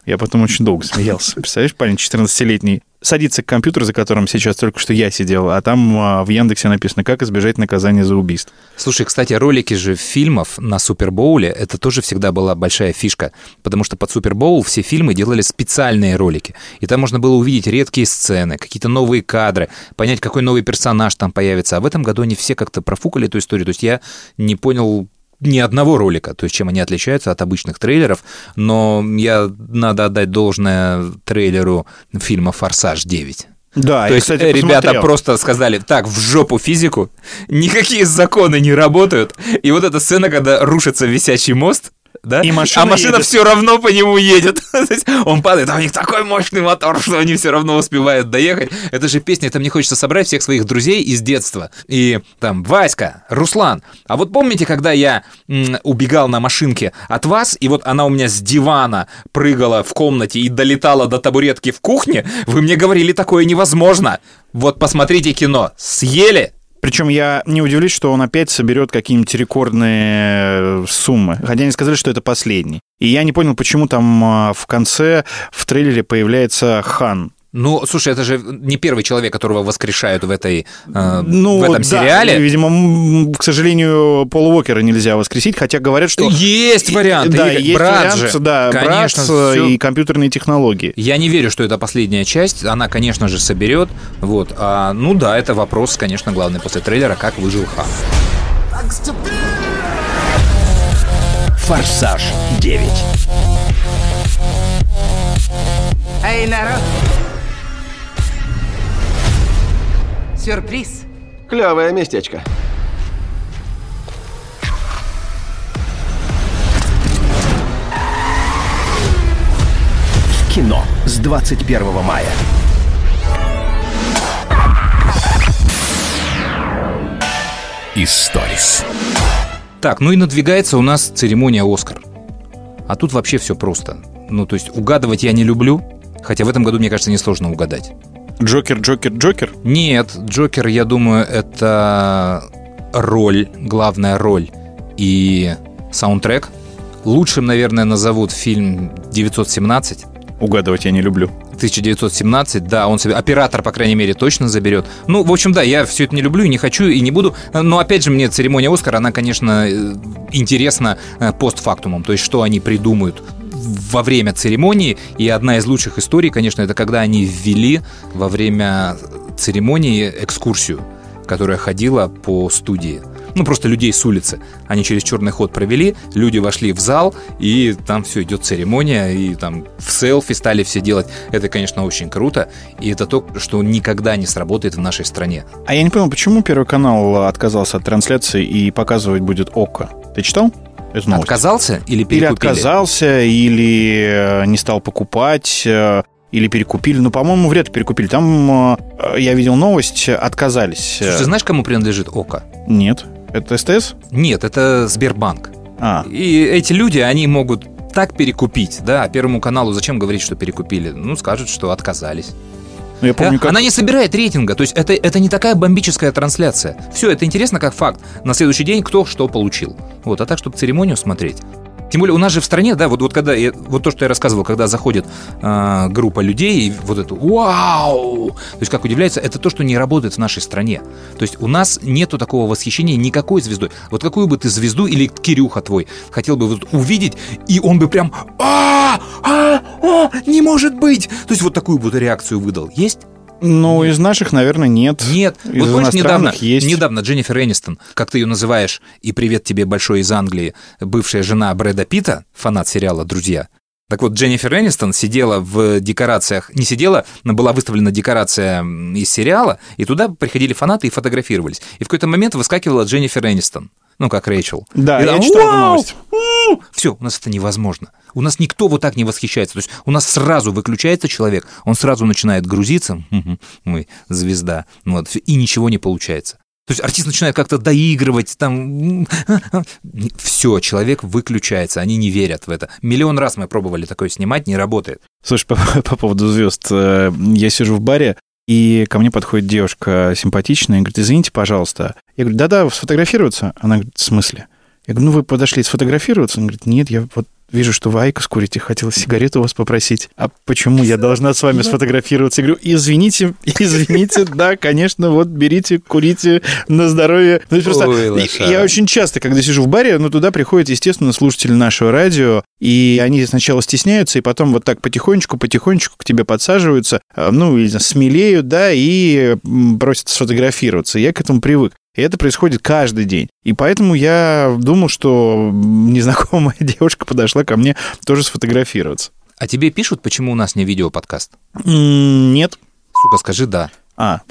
Я потом очень долго смеялся. Представляешь, парень 14-летний садится к компьютеру, за которым сейчас только что я сидел, а там а, в Яндексе написано, как избежать наказания за убийство. Слушай, кстати, ролики же фильмов на Супербоуле, это тоже всегда была большая фишка, потому что под Супербоул все фильмы делали специальные ролики, и там можно было увидеть редкие сцены, какие-то новые кадры, понять, какой новый персонаж там появится. А в этом году они все как-то профукали эту историю, то есть я не понял ни одного ролика, то есть чем они отличаются от обычных трейлеров, но я надо отдать должное трейлеру фильма «Форсаж 9». Да, То я, есть кстати, ребята посмотрел. просто сказали, так, в жопу физику, никакие законы не работают. И вот эта сцена, когда рушится висячий мост, да? И машина а машина едет. все равно по нему едет. Он падает, а у них такой мощный мотор, что они все равно успевают доехать. Это же песня, это мне хочется собрать всех своих друзей из детства. И там Васька, Руслан. А вот помните, когда я м, убегал на машинке от вас, и вот она у меня с дивана прыгала в комнате и долетала до табуретки в кухне, вы мне говорили, такое невозможно. Вот посмотрите кино. Съели? Причем я не удивлюсь, что он опять соберет какие-нибудь рекордные э, суммы. Хотя они сказали, что это последний. И я не понял, почему там а, в конце в трейлере появляется Хан. Ну, слушай, это же не первый человек, которого воскрешают в, этой, э, Ну, в этом да, сериале. Видимо, к сожалению, Пола Уокера нельзя воскресить, хотя говорят, что... Есть варианты, Да, Игорь, есть брат вариант, же. да, Конечно, брат всё. и компьютерные технологии. Я не верю, что это последняя часть. Она, конечно же, соберет. Вот. А, ну да, это вопрос, конечно, главный после трейлера, как выжил Хан. Форсаж 9. Эй, народ! Сюрприз! Клевое местечко. Кино с 21 мая. Историс. Так, ну и надвигается у нас церемония «Оскар». А тут вообще все просто. Ну, то есть угадывать я не люблю, хотя в этом году, мне кажется, несложно угадать. Джокер, Джокер, Джокер? Нет, Джокер, я думаю, это роль, главная роль и саундтрек. Лучшим, наверное, назовут фильм 917. Угадывать я не люблю. 1917, да, он себе, оператор, по крайней мере, точно заберет. Ну, в общем, да, я все это не люблю и не хочу, и не буду. Но, опять же, мне церемония Оскара, она, конечно, э, интересна э, постфактумом, то есть, что они придумают во время церемонии. И одна из лучших историй, конечно, это когда они ввели во время церемонии экскурсию, которая ходила по студии. Ну, просто людей с улицы. Они через черный ход провели, люди вошли в зал, и там все идет церемония, и там в селфи стали все делать. Это, конечно, очень круто, и это то, что никогда не сработает в нашей стране. А я не понял, почему Первый канал отказался от трансляции и показывать будет ОККО? Ты читал? Эту новость? Отказался или Или перекупили? отказался, или э, не стал покупать, э, или перекупили. Ну, по-моему, вряд ли перекупили. Там э, я видел новость, отказались. Слушай, ты знаешь, кому принадлежит ОКО? Нет. Это СТС? Нет, это Сбербанк. А. И эти люди, они могут так перекупить, да, Первому каналу зачем говорить, что перекупили? Ну, скажут, что отказались. Ну, я помню, Э, как... Она не собирает рейтинга, то есть это, это не такая бомбическая трансляция. Все, это интересно как факт. На следующий день кто что получил. Вот, а так, чтобы церемонию смотреть. Тем более у нас же в стране, да, вот, вот когда, я- вот то, что я рассказывал, когда заходит а, группа людей, и вот это «Вау!» То есть как удивляется, это то, что не работает в нашей стране. То есть у нас нету такого восхищения никакой звездой. Вот какую бы ты звезду или Кирюха твой хотел бы вот увидеть, и он бы прям «А! А! А! Не может быть!» То есть вот такую бы реакцию выдал. Есть? Ну, из наших, наверное, нет. Нет. Из вот помнишь, недавно, есть. недавно Дженнифер Энистон, как ты ее называешь, и привет тебе большой из Англии, бывшая жена Брэда Питта, фанат сериала «Друзья». Так вот, Дженнифер Энистон сидела в декорациях, не сидела, но была выставлена декорация из сериала, и туда приходили фанаты и фотографировались. И в какой-то момент выскакивала Дженнифер Энистон, ну, как Рэйчел. Да, И я там, читал эту «Вау! новость. Все, у нас это невозможно. У нас никто вот так не восхищается. То есть у нас сразу выключается человек, он сразу начинает грузиться, «Мгм, мы звезда, ну вот, и ничего не получается. То есть артист начинает как-то доигрывать, там... Все, человек выключается, они не верят в это. Миллион раз мы пробовали такое снимать, не работает. Слушай, по, по поводу звезд. э, Я сижу в баре, и ко мне подходит девушка симпатичная и говорит, извините, пожалуйста. Я говорю, да-да, сфотографироваться? Она говорит, в смысле? Я говорю, ну вы подошли сфотографироваться? Она говорит, нет, я вот вижу, что вы айкос курите, хотела сигарету у вас попросить. А почему я должна с вами сфотографироваться? Я говорю, извините, извините, да, конечно, вот берите, курите на здоровье. Ну, просто- Ой, я очень часто, когда сижу в баре, ну, туда приходят, естественно, слушатели нашего радио, и они сначала стесняются, и потом вот так потихонечку, потихонечку к тебе подсаживаются, а, ну, или смелеют, да, и просят сфотографироваться. Я к этому привык. И это происходит каждый день. И поэтому я думал, что незнакомая девушка подошла ко мне тоже сфотографироваться. А тебе пишут, почему у нас не видеоподкаст? Нет. Сука, скажи «да». А.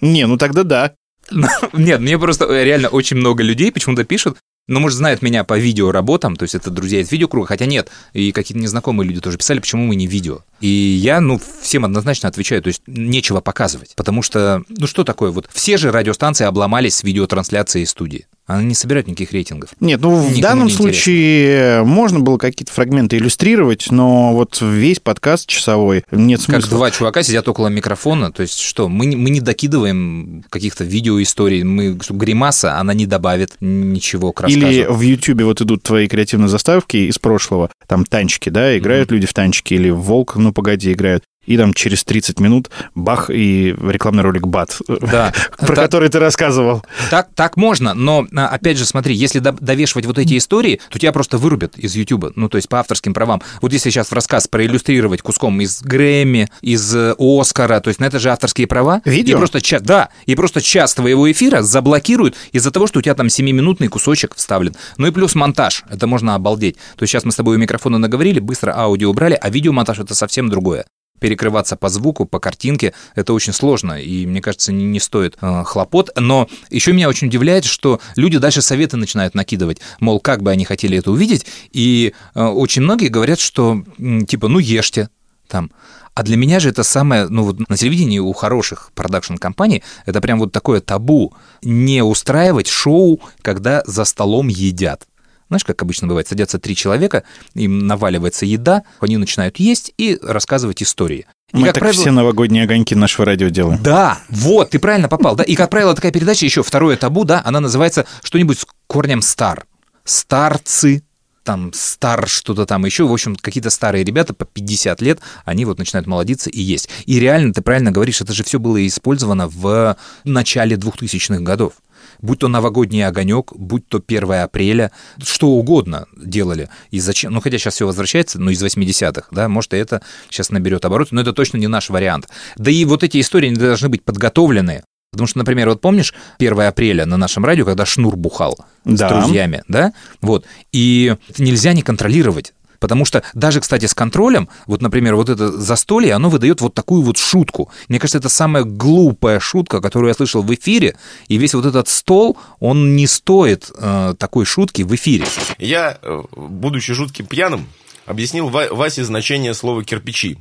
Не, ну тогда да. Нет, мне просто э, реально очень много людей почему-то пишут, ну, может, знают меня по видеоработам, то есть это друзья из видеокруга, хотя нет, и какие-то незнакомые люди тоже писали, почему мы не видео. И я, ну, всем однозначно отвечаю, то есть нечего показывать, потому что, ну, что такое, вот все же радиостанции обломались с видеотрансляцией студии. Она не собирает никаких рейтингов. Нет, ну в данном случае можно было какие-то фрагменты иллюстрировать, но вот весь подкаст часовой нет смысла. Как два чувака сидят около микрофона, то есть что, мы, мы не докидываем каких-то видеоисторий, мы, что гримаса, она не добавит ничего к рассказу. Или в Ютьюбе вот идут твои креативные заставки из прошлого, там танчики, да, играют люди в танчики, или Волк, ну погоди, играют. И там через 30 минут бах, и рекламный ролик бат, Да. про Так- который ты рассказывал. Так, так можно, но а, опять же, смотри, если до- довешивать вот эти истории, то тебя просто вырубят из Ютуба, ну, то есть по авторским правам. Вот если сейчас в рассказ проиллюстрировать куском из Грэмми, из э, Оскара, то есть на это же авторские права. Видео? И просто час, да, и просто час твоего эфира заблокируют из-за того, что у тебя там 7-минутный кусочек вставлен. Ну и плюс монтаж, это можно обалдеть. То есть сейчас мы с тобой у микрофона наговорили, быстро аудио убрали, а видеомонтаж это совсем другое перекрываться по звуку, по картинке, это очень сложно, и, мне кажется, не, не стоит э, хлопот. Но еще меня очень удивляет, что люди дальше советы начинают накидывать, мол, как бы они хотели это увидеть, и э, очень многие говорят, что, типа, ну, ешьте, там. А для меня же это самое, ну вот на телевидении у хороших продакшн-компаний это прям вот такое табу, не устраивать шоу, когда за столом едят. Знаешь, как обычно бывает, садятся три человека, им наваливается еда, они начинают есть и рассказывать истории. И, Мы так правило- все новогодние огоньки нашего радио делаем. да, вот, ты правильно попал, да. И, как правило, такая передача еще второе табу, да, она называется что-нибудь с корнем стар. Старцы, там, стар что-то там еще. В общем, какие-то старые ребята по 50 лет, они вот начинают молодиться и есть. И реально, ты правильно говоришь, это же все было использовано в начале 2000-х годов. Будь то новогодний огонек, будь то 1 апреля, что угодно делали. И зачем? Ну, хотя сейчас все возвращается, но из 80-х, да, может, и это сейчас наберет обороты, но это точно не наш вариант. Да и вот эти истории не должны быть подготовлены. Потому что, например, вот помнишь 1 апреля на нашем радио, когда Шнур бухал Да. с друзьями, да? Вот. И нельзя не контролировать. Потому что даже, кстати, с контролем, вот, например, вот это застолье, оно выдает вот такую вот шутку. Мне кажется, это самая глупая шутка, которую я слышал в эфире. И весь вот этот стол, он не стоит э, такой шутки в эфире. Я, э, будучи жутким пьяным, объяснил Ва- Васе значение слова кирпичи.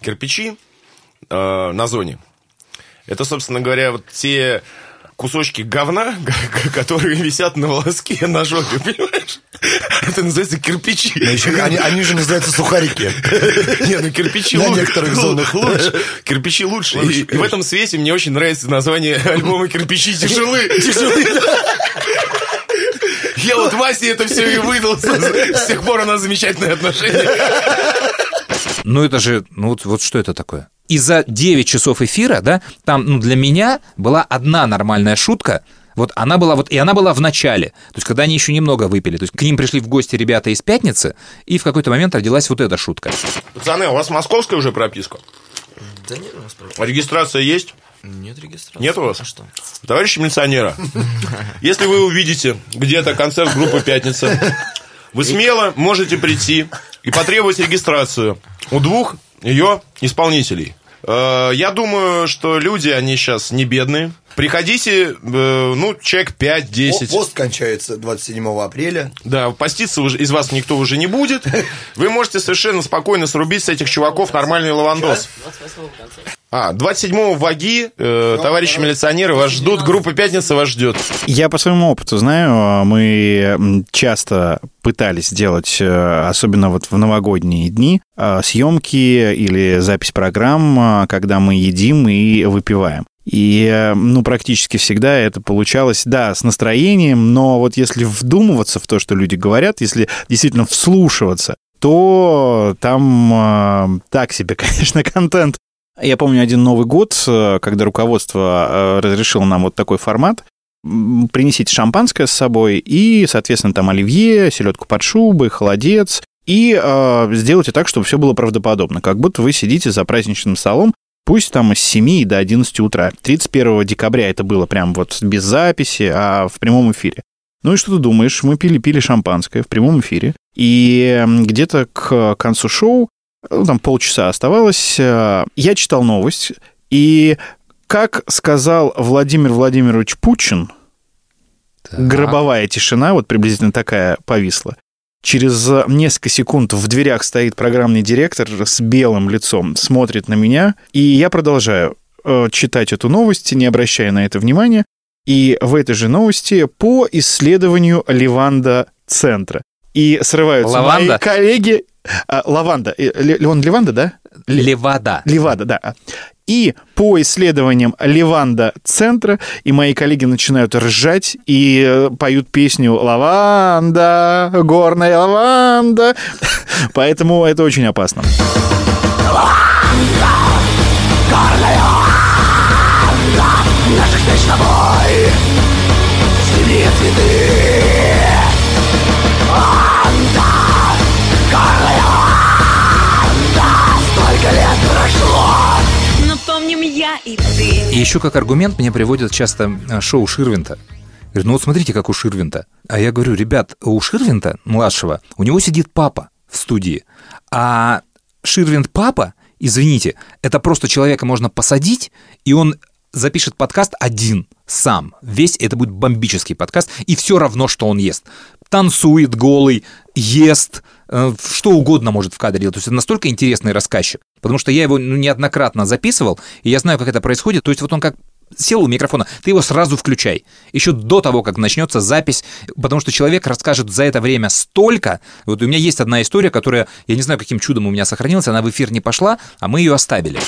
Кирпичи э, на зоне. Это, собственно говоря, вот те кусочки говна, которые висят на волоске на жопе, понимаешь? Это называется кирпичи. Еще они, они же называются сухарики. Не, ну кирпичи На лучше. некоторых зонах. лучше. Кирпичи лучше. И, и в этом свете мне очень нравится название альбома «Кирпичи тяжелы». Я вот Васе это все и выдал. С тех пор у нас замечательные отношения. Ну это же, ну вот, вот что это такое? И за 9 часов эфира, да, там, ну для меня была одна нормальная шутка, вот она была вот, и она была в начале, то есть когда они еще немного выпили, то есть к ним пришли в гости ребята из пятницы, и в какой-то момент родилась вот эта шутка. Пацаны, у вас московская уже прописка? Да нет у нас проблем. А регистрация есть? Нет регистрации. Нет у вас? А что? Товарищи милиционера, если вы увидите где-то концерт группы «Пятница», вы смело можете прийти и потребовать регистрацию у двух ее исполнителей. Э, Я думаю, что люди, они сейчас не бедные. Приходите, э, ну, человек 5-10. Пост кончается 27 апреля. Да, поститься уже, из вас никто уже не будет. Вы можете совершенно спокойно срубить с этих чуваков нормальный лавандос. А, 27-го ваги, э, товарищи милиционеры, вас ждут, группа «Пятница» вас ждет. Я по своему опыту знаю, мы м, часто пытались делать, э, особенно вот в новогодние дни, э, съемки или запись программ, э, когда мы едим и выпиваем. И, ну, практически всегда это получалось, да, с настроением, но вот если вдумываться в то, что люди говорят, если действительно вслушиваться, то там э, так себе, конечно, контент. Я помню один Новый год, э, когда руководство э, разрешило нам вот такой формат. Принесите шампанское с собой и, соответственно, там оливье, селедку под шубой, холодец. И э, сделайте так, чтобы все было правдоподобно. Как будто вы сидите за праздничным столом, пусть там с 7 до 11 утра. 31 декабря это было прям вот без записи, а в прямом эфире. Ну и что ты думаешь? Мы пили-пили шампанское в прямом эфире. И где-то к концу шоу ну, там полчаса оставалось, э, я читал новость, и Как сказал Владимир Владимирович Путин, гробовая тишина, вот приблизительно такая повисла. Через несколько секунд в дверях стоит программный директор с белым лицом, смотрит на меня, и я продолжаю э, читать эту новость, не обращая на это внимания. И в этой же новости по исследованию Ливанда центра. И срываются Лаванда? мои коллеги... А, лаванда. Он Ливанда, да? Левада. Левада, да. И по исследованиям Леванда центра, и мои коллеги начинают ржать и э, поют песню «Лаванда, горная лаванда». Поэтому это очень опасно. Наших встреч с тобой цветы и ты И еще как аргумент мне приводят часто э, шоу Ширвинта. Говорят, ну вот смотрите, как у Ширвинта. А я говорю, ребят, у Ширвинта, младшего, у него сидит папа в студии. А Ширвинт папа, извините, это просто человека можно посадить, и он запишет подкаст один, сам. Весь это будет бомбический подкаст, и все равно, что он ест. Танцует голый, ест, э, что угодно может в кадре делать. То есть это настолько интересный рассказчик. Потому что я его ну, неоднократно записывал, и я знаю, как это происходит. То есть вот он как сел у микрофона, ты его сразу включай. Еще до того, как начнется запись, потому что человек расскажет за это время столько. Вот у меня есть одна история, которая, я не знаю, каким чудом у меня сохранилась, она в эфир не пошла, а мы ее оставили.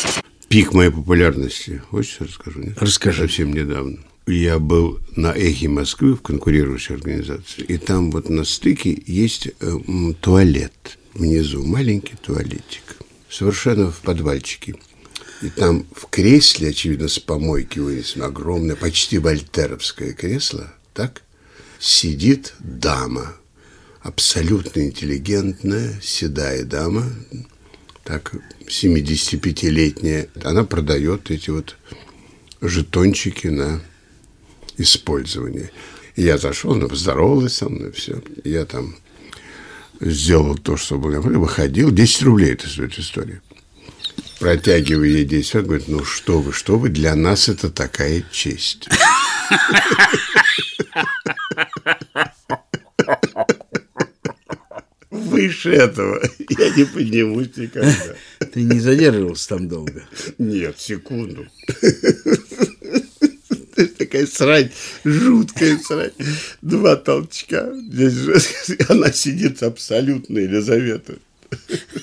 Пик моей популярности. Хочешь, расскажу? Нет? Расскажи. Совсем недавно. Я был на «Эхе Москвы» в конкурирующей организации, и там вот на стыке есть э, туалет внизу, маленький туалетик, совершенно в подвальчике. И там в кресле, очевидно, с помойки вынесено огромное, почти вольтеровское кресло, так, сидит дама, абсолютно интеллигентная, седая дама, так, 75-летняя. Она продает эти вот жетончики на использование. И я зашел, она поздоровалась со мной, все. Я там сделал то, что было. Выходил. 10 рублей это стоит история. Протягиваю ей 10 рублей, говорит, ну что вы, что вы, для нас это такая честь. Выше этого я не поднимусь никогда. Ты не задерживался там долго? Нет, секунду. Такая срань, жуткая срань. Два толчка. Здесь же она сидит абсолютно, Елизавета.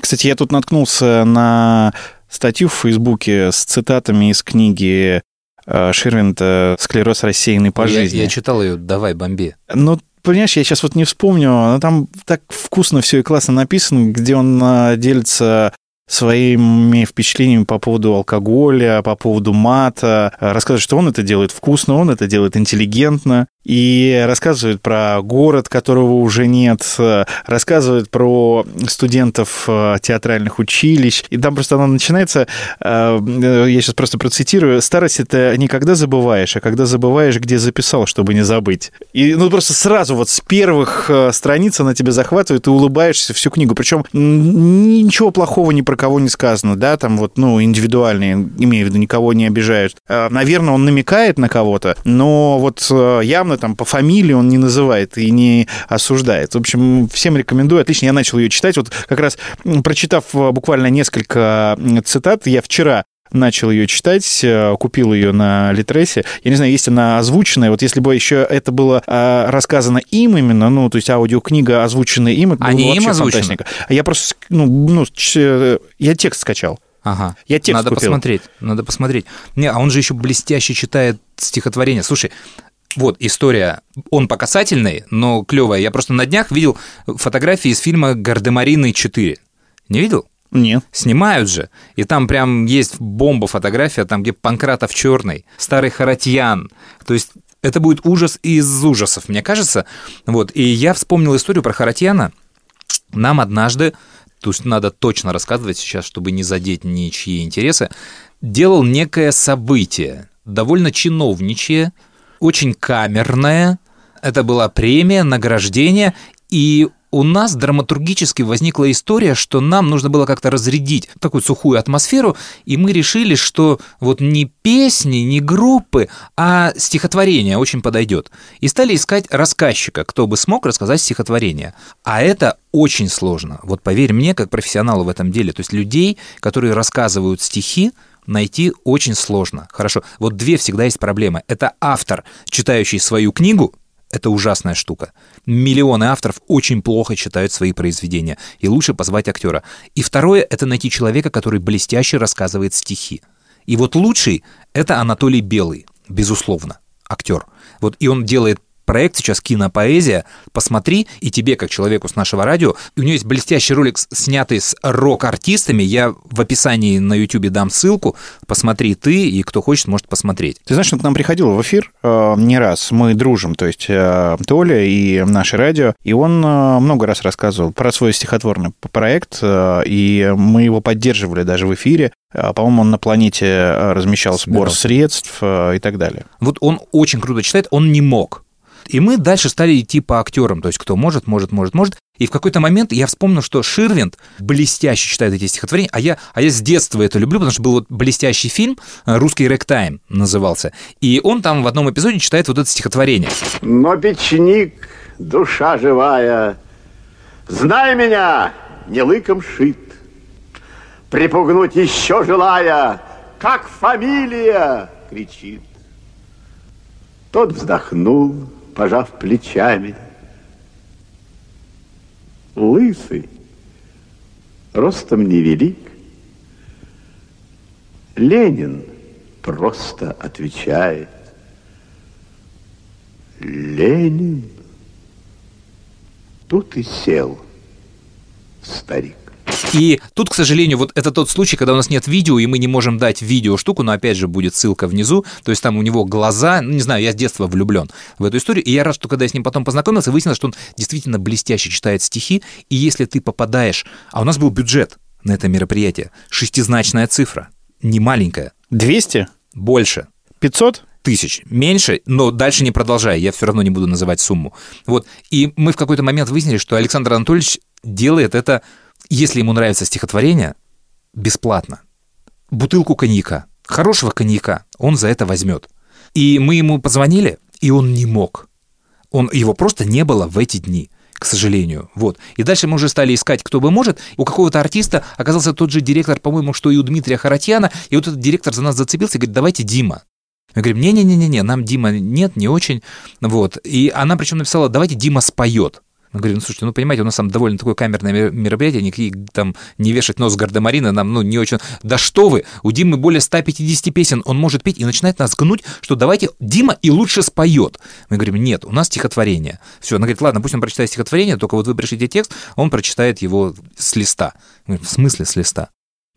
Кстати, я тут наткнулся на статью в Фейсбуке с цитатами из книги э, Ширвинта «Склероз рассеянный по Я- жизни». Я, читал ее «Давай, бомби». Ну, понимаешь, я сейчас вот не вспомню, но там так вкусно все и классно написано, где он а, делится своими впечатлениями по поводу алкоголя, по поводу мата, рассказывает, что он это делает вкусно, он это делает интеллигентно, и рассказывает про город, которого уже нет, рассказывает про студентов а, театральных училищ, и там просто она начинается, а, э, я сейчас просто процитирую, «Старость — это не когда забываешь, а когда забываешь, где записал, чтобы не забыть». И ну просто сразу вот с первых э, страниц она тебя захватывает, и улыбаешься всю книгу. Причем ничего плохого ни про кого не сказано, да, там вот, ну, индивидуальные, имею в виду, никого не обижают. Э, Наверное, он намекает на кого-то, но вот э, явно там по фамилии он не называет и не осуждает. В общем, всем рекомендую. Отлично, я начал ее читать. Вот как раз прочитав э, буквально несколько цитат, я вчера начал ее читать, э, купил ее на Литресе. Я не знаю, есть она озвученная. Вот если бы еще это было э, рассказано им именно, ну, то есть аудиокнига озвученная им, это А было не им вообще озвучено? фантастика. А я просто, ну, ну, э, я текст скачал. Ага. Я текст Надо купил. посмотреть, надо посмотреть. Не, а он же еще блестяще читает стихотворение. Слушай, вот история, он по касательной, но клевая. Я просто на днях видел фотографии из фильма «Гардемарины 4». Не видел? Нет. Снимают же. И там прям есть бомба фотография, там где Панкратов черный, старый Харатьян. То есть это будет ужас из ужасов, мне кажется. Вот. И я вспомнил историю про Харатьяна. Нам однажды, то есть надо точно рассказывать сейчас, чтобы не задеть ничьи интересы, делал некое событие, довольно чиновничье, очень камерное. Это была премия, награждение, и у нас драматургически возникла история, что нам нужно было как-то разрядить такую сухую атмосферу, и мы решили, что вот не песни, не группы, а стихотворение очень подойдет. И стали искать рассказчика, кто бы смог рассказать стихотворение. А это очень сложно. Вот поверь мне, как профессионалу в этом деле. То есть людей, которые рассказывают стихи, найти очень сложно. Хорошо, вот две всегда есть проблемы. Это автор, читающий свою книгу, это ужасная штука. Миллионы авторов очень плохо читают свои произведения, и лучше позвать актера. И второе — это найти человека, который блестяще рассказывает стихи. И вот лучший — это Анатолий Белый, безусловно, актер. Вот и он делает проект сейчас «Кинопоэзия». Посмотри, и тебе, как человеку с нашего радио, у него есть блестящий ролик, снятый с рок-артистами. Я в описании на YouTube дам ссылку. Посмотри ты, и кто хочет, может посмотреть. Ты знаешь, он к нам приходил в эфир э, не раз. Мы дружим, то есть э, Толя и наше радио. И он э, много раз рассказывал про свой стихотворный проект, э, и мы его поддерживали даже в эфире. Э, По-моему, он на планете э, размещал сбор средств э, и так далее. Вот он очень круто читает, он не мог. И мы дальше стали идти по актерам, то есть кто может, может, может, может. И в какой-то момент я вспомнил, что Ширвинд блестяще читает эти стихотворения, а я, а я с детства это люблю, потому что был вот блестящий фильм э, «Русский рэктайм» назывался. И он там в одном эпизоде читает вот это стихотворение. Но печник, душа живая, знай меня, не лыком шит, припугнуть еще желая, как фамилия кричит. Тот вздохнул, пожав плечами. Лысый, ростом невелик. Ленин просто отвечает. Ленин. Тут и сел старик. И тут, к сожалению, вот это тот случай, когда у нас нет видео, и мы не можем дать видео штуку, но опять же будет ссылка внизу. То есть там у него глаза, ну, не знаю, я с детства влюблен в эту историю, и я рад, что когда я с ним потом познакомился, выяснилось, что он действительно блестяще читает стихи, и если ты попадаешь... А у нас был бюджет на это мероприятие, шестизначная цифра, не маленькая. 200? Больше. 500? тысяч. Меньше, но дальше не продолжай, я все равно не буду называть сумму. Вот. И мы в какой-то момент выяснили, что Александр Анатольевич делает это, если ему нравится стихотворение, бесплатно. Бутылку коньяка, хорошего коньяка, он за это возьмет. И мы ему позвонили, и он не мог. Он, его просто не было в эти дни к сожалению. Вот. И дальше мы уже стали искать, кто бы может. У какого-то артиста оказался тот же директор, по-моему, что и у Дмитрия Харатьяна. И вот этот директор за нас зацепился и говорит, давайте Дима. Мы говорим, не-не-не-не, нам Дима нет, не очень. Вот. И она причем написала, давайте Дима споет. Мы говорим, ну, слушайте, ну, понимаете, у нас там довольно такое камерное мер- мероприятие, никакие там не вешать нос гардемарина нам, ну, не очень... Да что вы, у Димы более 150 песен, он может петь и начинает нас гнуть, что давайте Дима и лучше споет. Мы говорим, нет, у нас стихотворение. Все, она говорит, ладно, пусть он прочитает стихотворение, только вот вы пришлите текст, он прочитает его с листа. Мы говорим, в смысле с листа?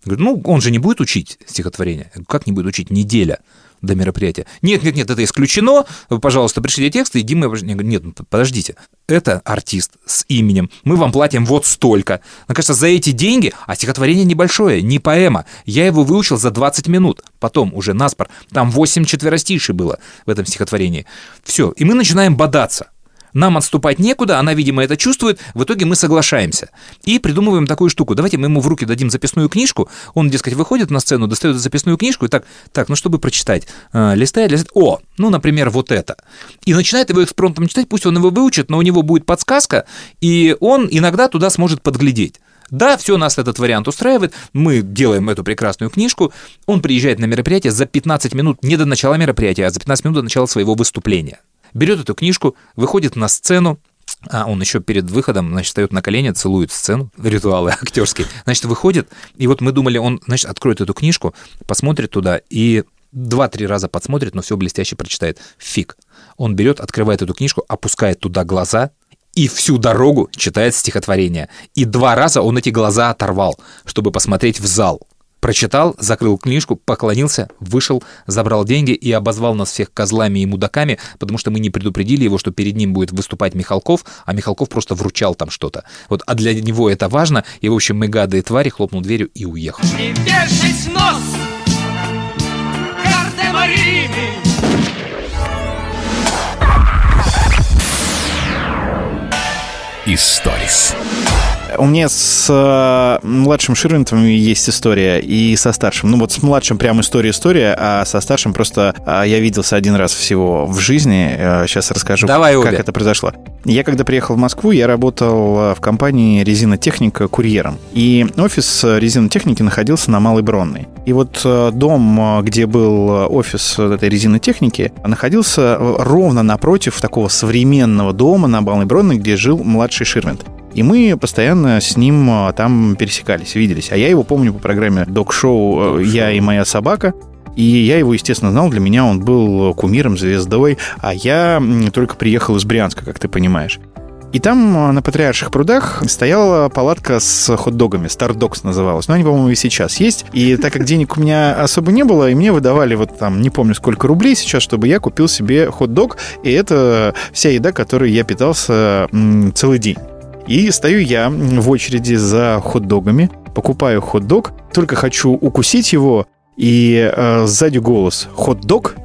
Говорю, ну, он же не будет учить стихотворение. Как не будет учить? Неделя до мероприятия. Нет, нет, нет, это исключено. Пожалуйста, пришлите текст, и Дима... Нет, ну, подождите. Это артист с именем. Мы вам платим вот столько. Мне кажется, за эти деньги, а стихотворение небольшое, не поэма. Я его выучил за 20 минут. Потом уже наспор. Там 8 четверостишей было в этом стихотворении. Все. И мы начинаем бодаться. Нам отступать некуда, она, видимо, это чувствует, в итоге мы соглашаемся. И придумываем такую штуку. Давайте мы ему в руки дадим записную книжку, он, дескать, выходит на сцену, достает записную книжку и так, так, ну, чтобы прочитать, э, листает, листает, о, ну, например, вот это. И начинает его экспромтом читать, пусть он его выучит, но у него будет подсказка, и он иногда туда сможет подглядеть. Да, все нас этот вариант устраивает, мы делаем эту прекрасную книжку, он приезжает на мероприятие за 15 минут, не до начала мероприятия, а за 15 минут до начала своего выступления берет эту книжку, выходит на сцену, а он еще перед выходом, значит, встает на колени, целует сцену, ритуалы актерские. Значит, выходит, и вот мы думали, он, значит, откроет эту книжку, посмотрит туда и два-три раза подсмотрит, но все блестяще прочитает. Фиг. Он берет, открывает эту книжку, опускает туда глаза, и всю дорогу читает стихотворение. И два раза он эти глаза оторвал, чтобы посмотреть в зал. Прочитал, закрыл книжку, поклонился, вышел, забрал деньги и обозвал нас всех козлами и мудаками, потому что мы не предупредили его, что перед ним будет выступать Михалков, а Михалков просто вручал там что-то. Вот, а для него это важно, и, в общем, мы гады и твари, хлопнул дверью и уехал. Не вешать нос гардемарины из сторис. У меня с э, младшим Ширвинтом есть история, и со старшим. Ну вот с младшим прям история-история, а со старшим просто э, я виделся один раз всего в жизни. Э, сейчас расскажу, Давай как обе. это произошло. Я когда приехал в Москву, я работал э, в компании «Резинотехника» курьером. И офис э, резинотехники находился на Малой Бронной. И вот э, дом, э, где был э, офис э, этой резинотехники, находился э, ровно напротив такого современного дома на Малой Бронной, где жил младший Ширвинт. И мы постоянно с ним а, там пересекались, виделись. А я его помню по программе док-шоу э, «Я и моя собака». И я его, естественно, знал. Для меня он был кумиром, звездой. А я только приехал из Брянска, как ты понимаешь. И там а, на Патриарших прудах стояла палатка с хот-догами, Стардокс называлась. Но они, по-моему, и сейчас есть. И так как денег у меня особо не было, и мне выдавали вот там, не помню сколько рублей сейчас, чтобы я купил себе хот-дог. И это вся еда, которой я питался целый день. И стою я в очереди за хот-догами, покупаю хот-дог, только хочу укусить его, и э, сзади голос «Хот-дог?»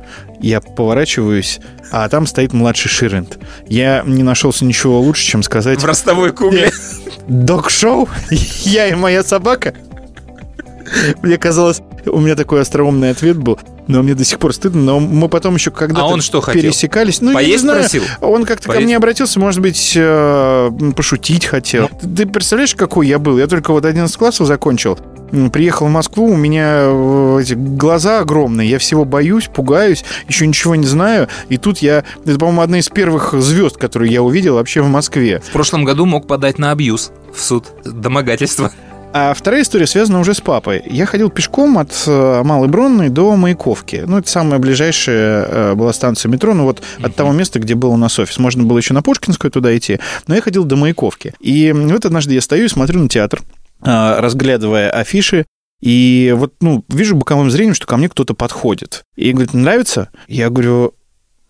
Я поворачиваюсь, а там стоит младший Ширент. Я не нашелся ничего лучше, чем сказать... В ростовой кукле. Док-шоу? Я и моя собака? Мне казалось, у меня такой остроумный ответ был, но мне до сих пор стыдно. Но мы потом еще когда-то А он что хотел? пересекались. Ну, я не Поесть знаю. просил? Он как-то ко Поесть? мне обратился, может быть, э, пошутить хотел. Ты представляешь, какой я был? Я только вот 11 классов закончил. Приехал в Москву, у меня э, эти глаза огромные, я всего боюсь, пугаюсь, еще ничего не знаю. И тут я, это, по-моему, одна из первых звезд, которые я увидел вообще в Москве. В прошлом году мог подать на абьюз в суд. Домогательство. А вторая история связана уже с папой. Я ходил пешком от э, Малой Бронной до Маяковки. Ну, это самая ближайшая э, была станция метро, ну вот от того места, где был у нас офис. Можно было еще на Пушкинскую туда идти, но я ходил до Маяковки. И вот однажды я стою и смотрю на театр, э, разглядывая афиши, и вот, ну, вижу боковым зрением, что ко мне кто-то подходит. И говорит, нравится? Я говорю,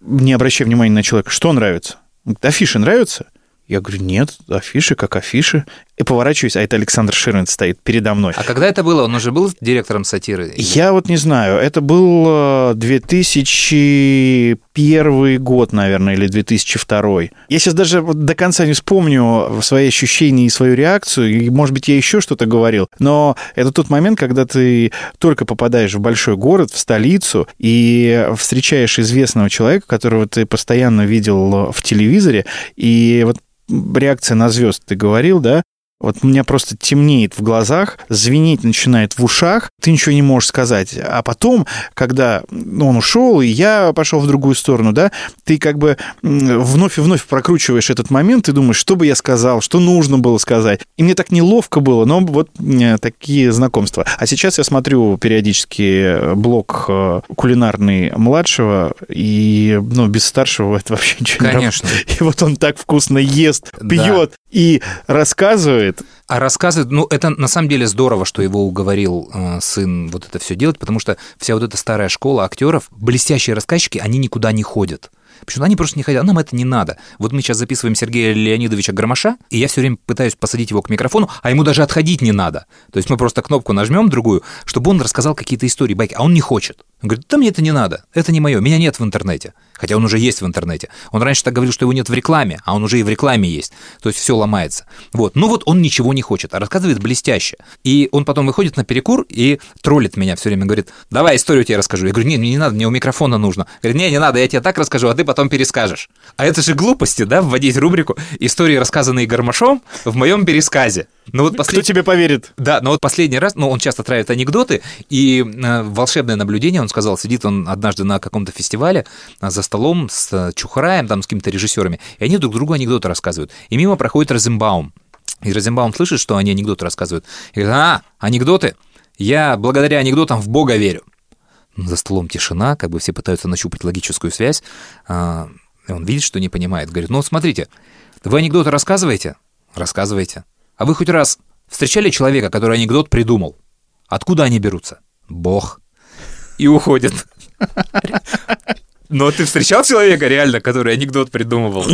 не обращай внимания на человека, что нравится? Говорит, афиши нравятся? Я говорю, нет, афиши как афиши. И поворачиваюсь, а это Александр Ширвин стоит передо мной. А когда это было? Он уже был директором сатиры? Я вот не знаю, это был э, 2001 год, наверное, или 2002. Я сейчас даже до конца не вспомню свои ощущения и свою реакцию, и, может быть, я еще что-то говорил, но это тот момент, когда ты только попадаешь в большой город, в столицу, и встречаешь известного человека, которого ты постоянно видел в телевизоре, и вот реакция на звезд ты говорил, да, вот у меня просто темнеет в глазах, звенеть начинает в ушах, ты ничего не можешь сказать. А потом, когда он ушел, и я пошел в другую сторону, да, ты как бы вновь и вновь прокручиваешь этот момент, ты думаешь, что бы я сказал, что нужно было сказать. И мне так неловко было, но вот э, такие знакомства. А сейчас я смотрю периодически блог э, кулинарный младшего, и ну, без старшего это вообще ничего Конечно. не работает. И вот он так вкусно ест, пьет и рассказывает. А рассказывает, ну, это на самом деле здорово, что его уговорил э, сын вот это все делать, потому что вся вот эта старая школа актеров, блестящие рассказчики, они никуда не ходят. Почему они просто не хотят, а нам это не надо. Вот мы сейчас записываем Сергея Леонидовича Громаша, и я все время пытаюсь посадить его к микрофону, а ему даже отходить не надо. То есть мы просто кнопку нажмем другую, чтобы он рассказал какие-то истории, байки, а он не хочет. Он говорит, да мне это не надо, это не мое, меня нет в интернете. Хотя он уже есть в интернете. Он раньше так говорил, что его нет в рекламе, а он уже и в рекламе есть. То есть все ломается. Вот. Ну вот он ничего не хочет, а рассказывает блестяще. И он потом выходит на перекур и троллит меня все время, говорит, давай историю тебе расскажу. Я говорю, нет, мне не надо, мне у микрофона нужно. Говорит, не, не надо, я тебе так расскажу, а ты потом перескажешь. А это же глупости, да, вводить рубрику «Истории, рассказанные Гармашом» в моем пересказе. Ну вот Кто тебе поверит? Да, но вот последний раз, ну, он часто травит анекдоты, и э, волшебное наблюдение, он сказал, сидит он однажды на каком-то фестивале э, за столом с э, Чухраем, там, с какими-то режиссерами, и они друг другу анекдоты рассказывают. И мимо проходит Розенбаум. И Розенбаум слышит, что они анекдоты рассказывают. И говорит, а, анекдоты? Я благодаря анекдотам в Бога верю. За столом тишина, как бы все пытаются нащупать логическую связь. И он видит, что не понимает. Говорит, ну, вот смотрите, вы анекдоты рассказываете? Рассказываете. А вы хоть раз встречали человека, который анекдот придумал? Откуда они берутся? Бог. И уходит. Но ты встречал человека реально, который анекдот придумывал?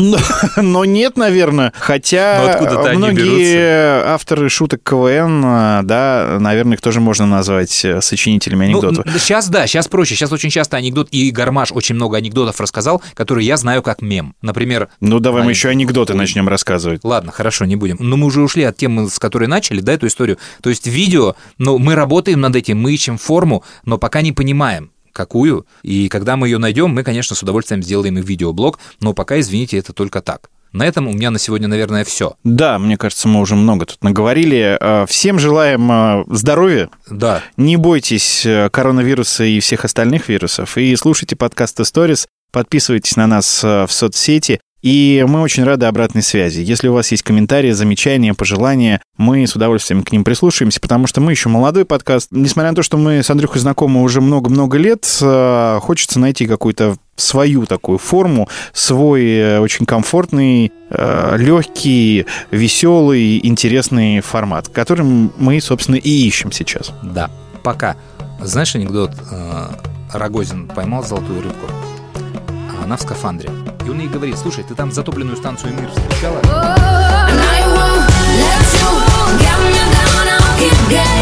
Но, нет, наверное. Хотя Но откуда-то они многие авторы шуток КВН, а, да, наверное, их тоже можно назвать э, сочинителями анекдотов. сейчас да, сейчас проще. Сейчас очень часто анекдот, и Гармаш очень много анекдотов рассказал, которые я знаю как мем. Например... Ну, давай мы еще анекдоты начнем рассказывать. Ладно, хорошо, не будем. Но мы уже ушли от темы, с которой начали, да, эту историю. То есть видео, ну, мы работаем над этим, мы ищем форму, но пока не понимаем, какую. И когда мы ее найдем, мы, конечно, с удовольствием сделаем и видеоблог, но пока, извините, это только так. На этом у меня на сегодня, наверное, все. Да, мне кажется, мы уже много тут наговорили. Э, Всем желаем э, здоровья. Да. Не бойтесь э, коронавируса и всех остальных вирусов. И слушайте подкасты Stories. Подписывайтесь на нас в соцсети. И мы очень рады обратной связи. Если у вас есть комментарии, замечания, пожелания, мы с удовольствием к ним прислушаемся, потому что мы еще молодой подкаст. Несмотря на то, что мы с Андрюхой знакомы уже много-много лет, э, хочется найти какую-то свою такую форму, свой э, очень комфортный, легкий, веселый, интересный формат, которым мы, собственно, и ищем сейчас. Да, пока. Знаешь анекдот? э, Рогозин поймал золотую рыбку, а она в скафандре. Он ей говорит, слушай, ты там затопленную станцию «Мир» встречала? История.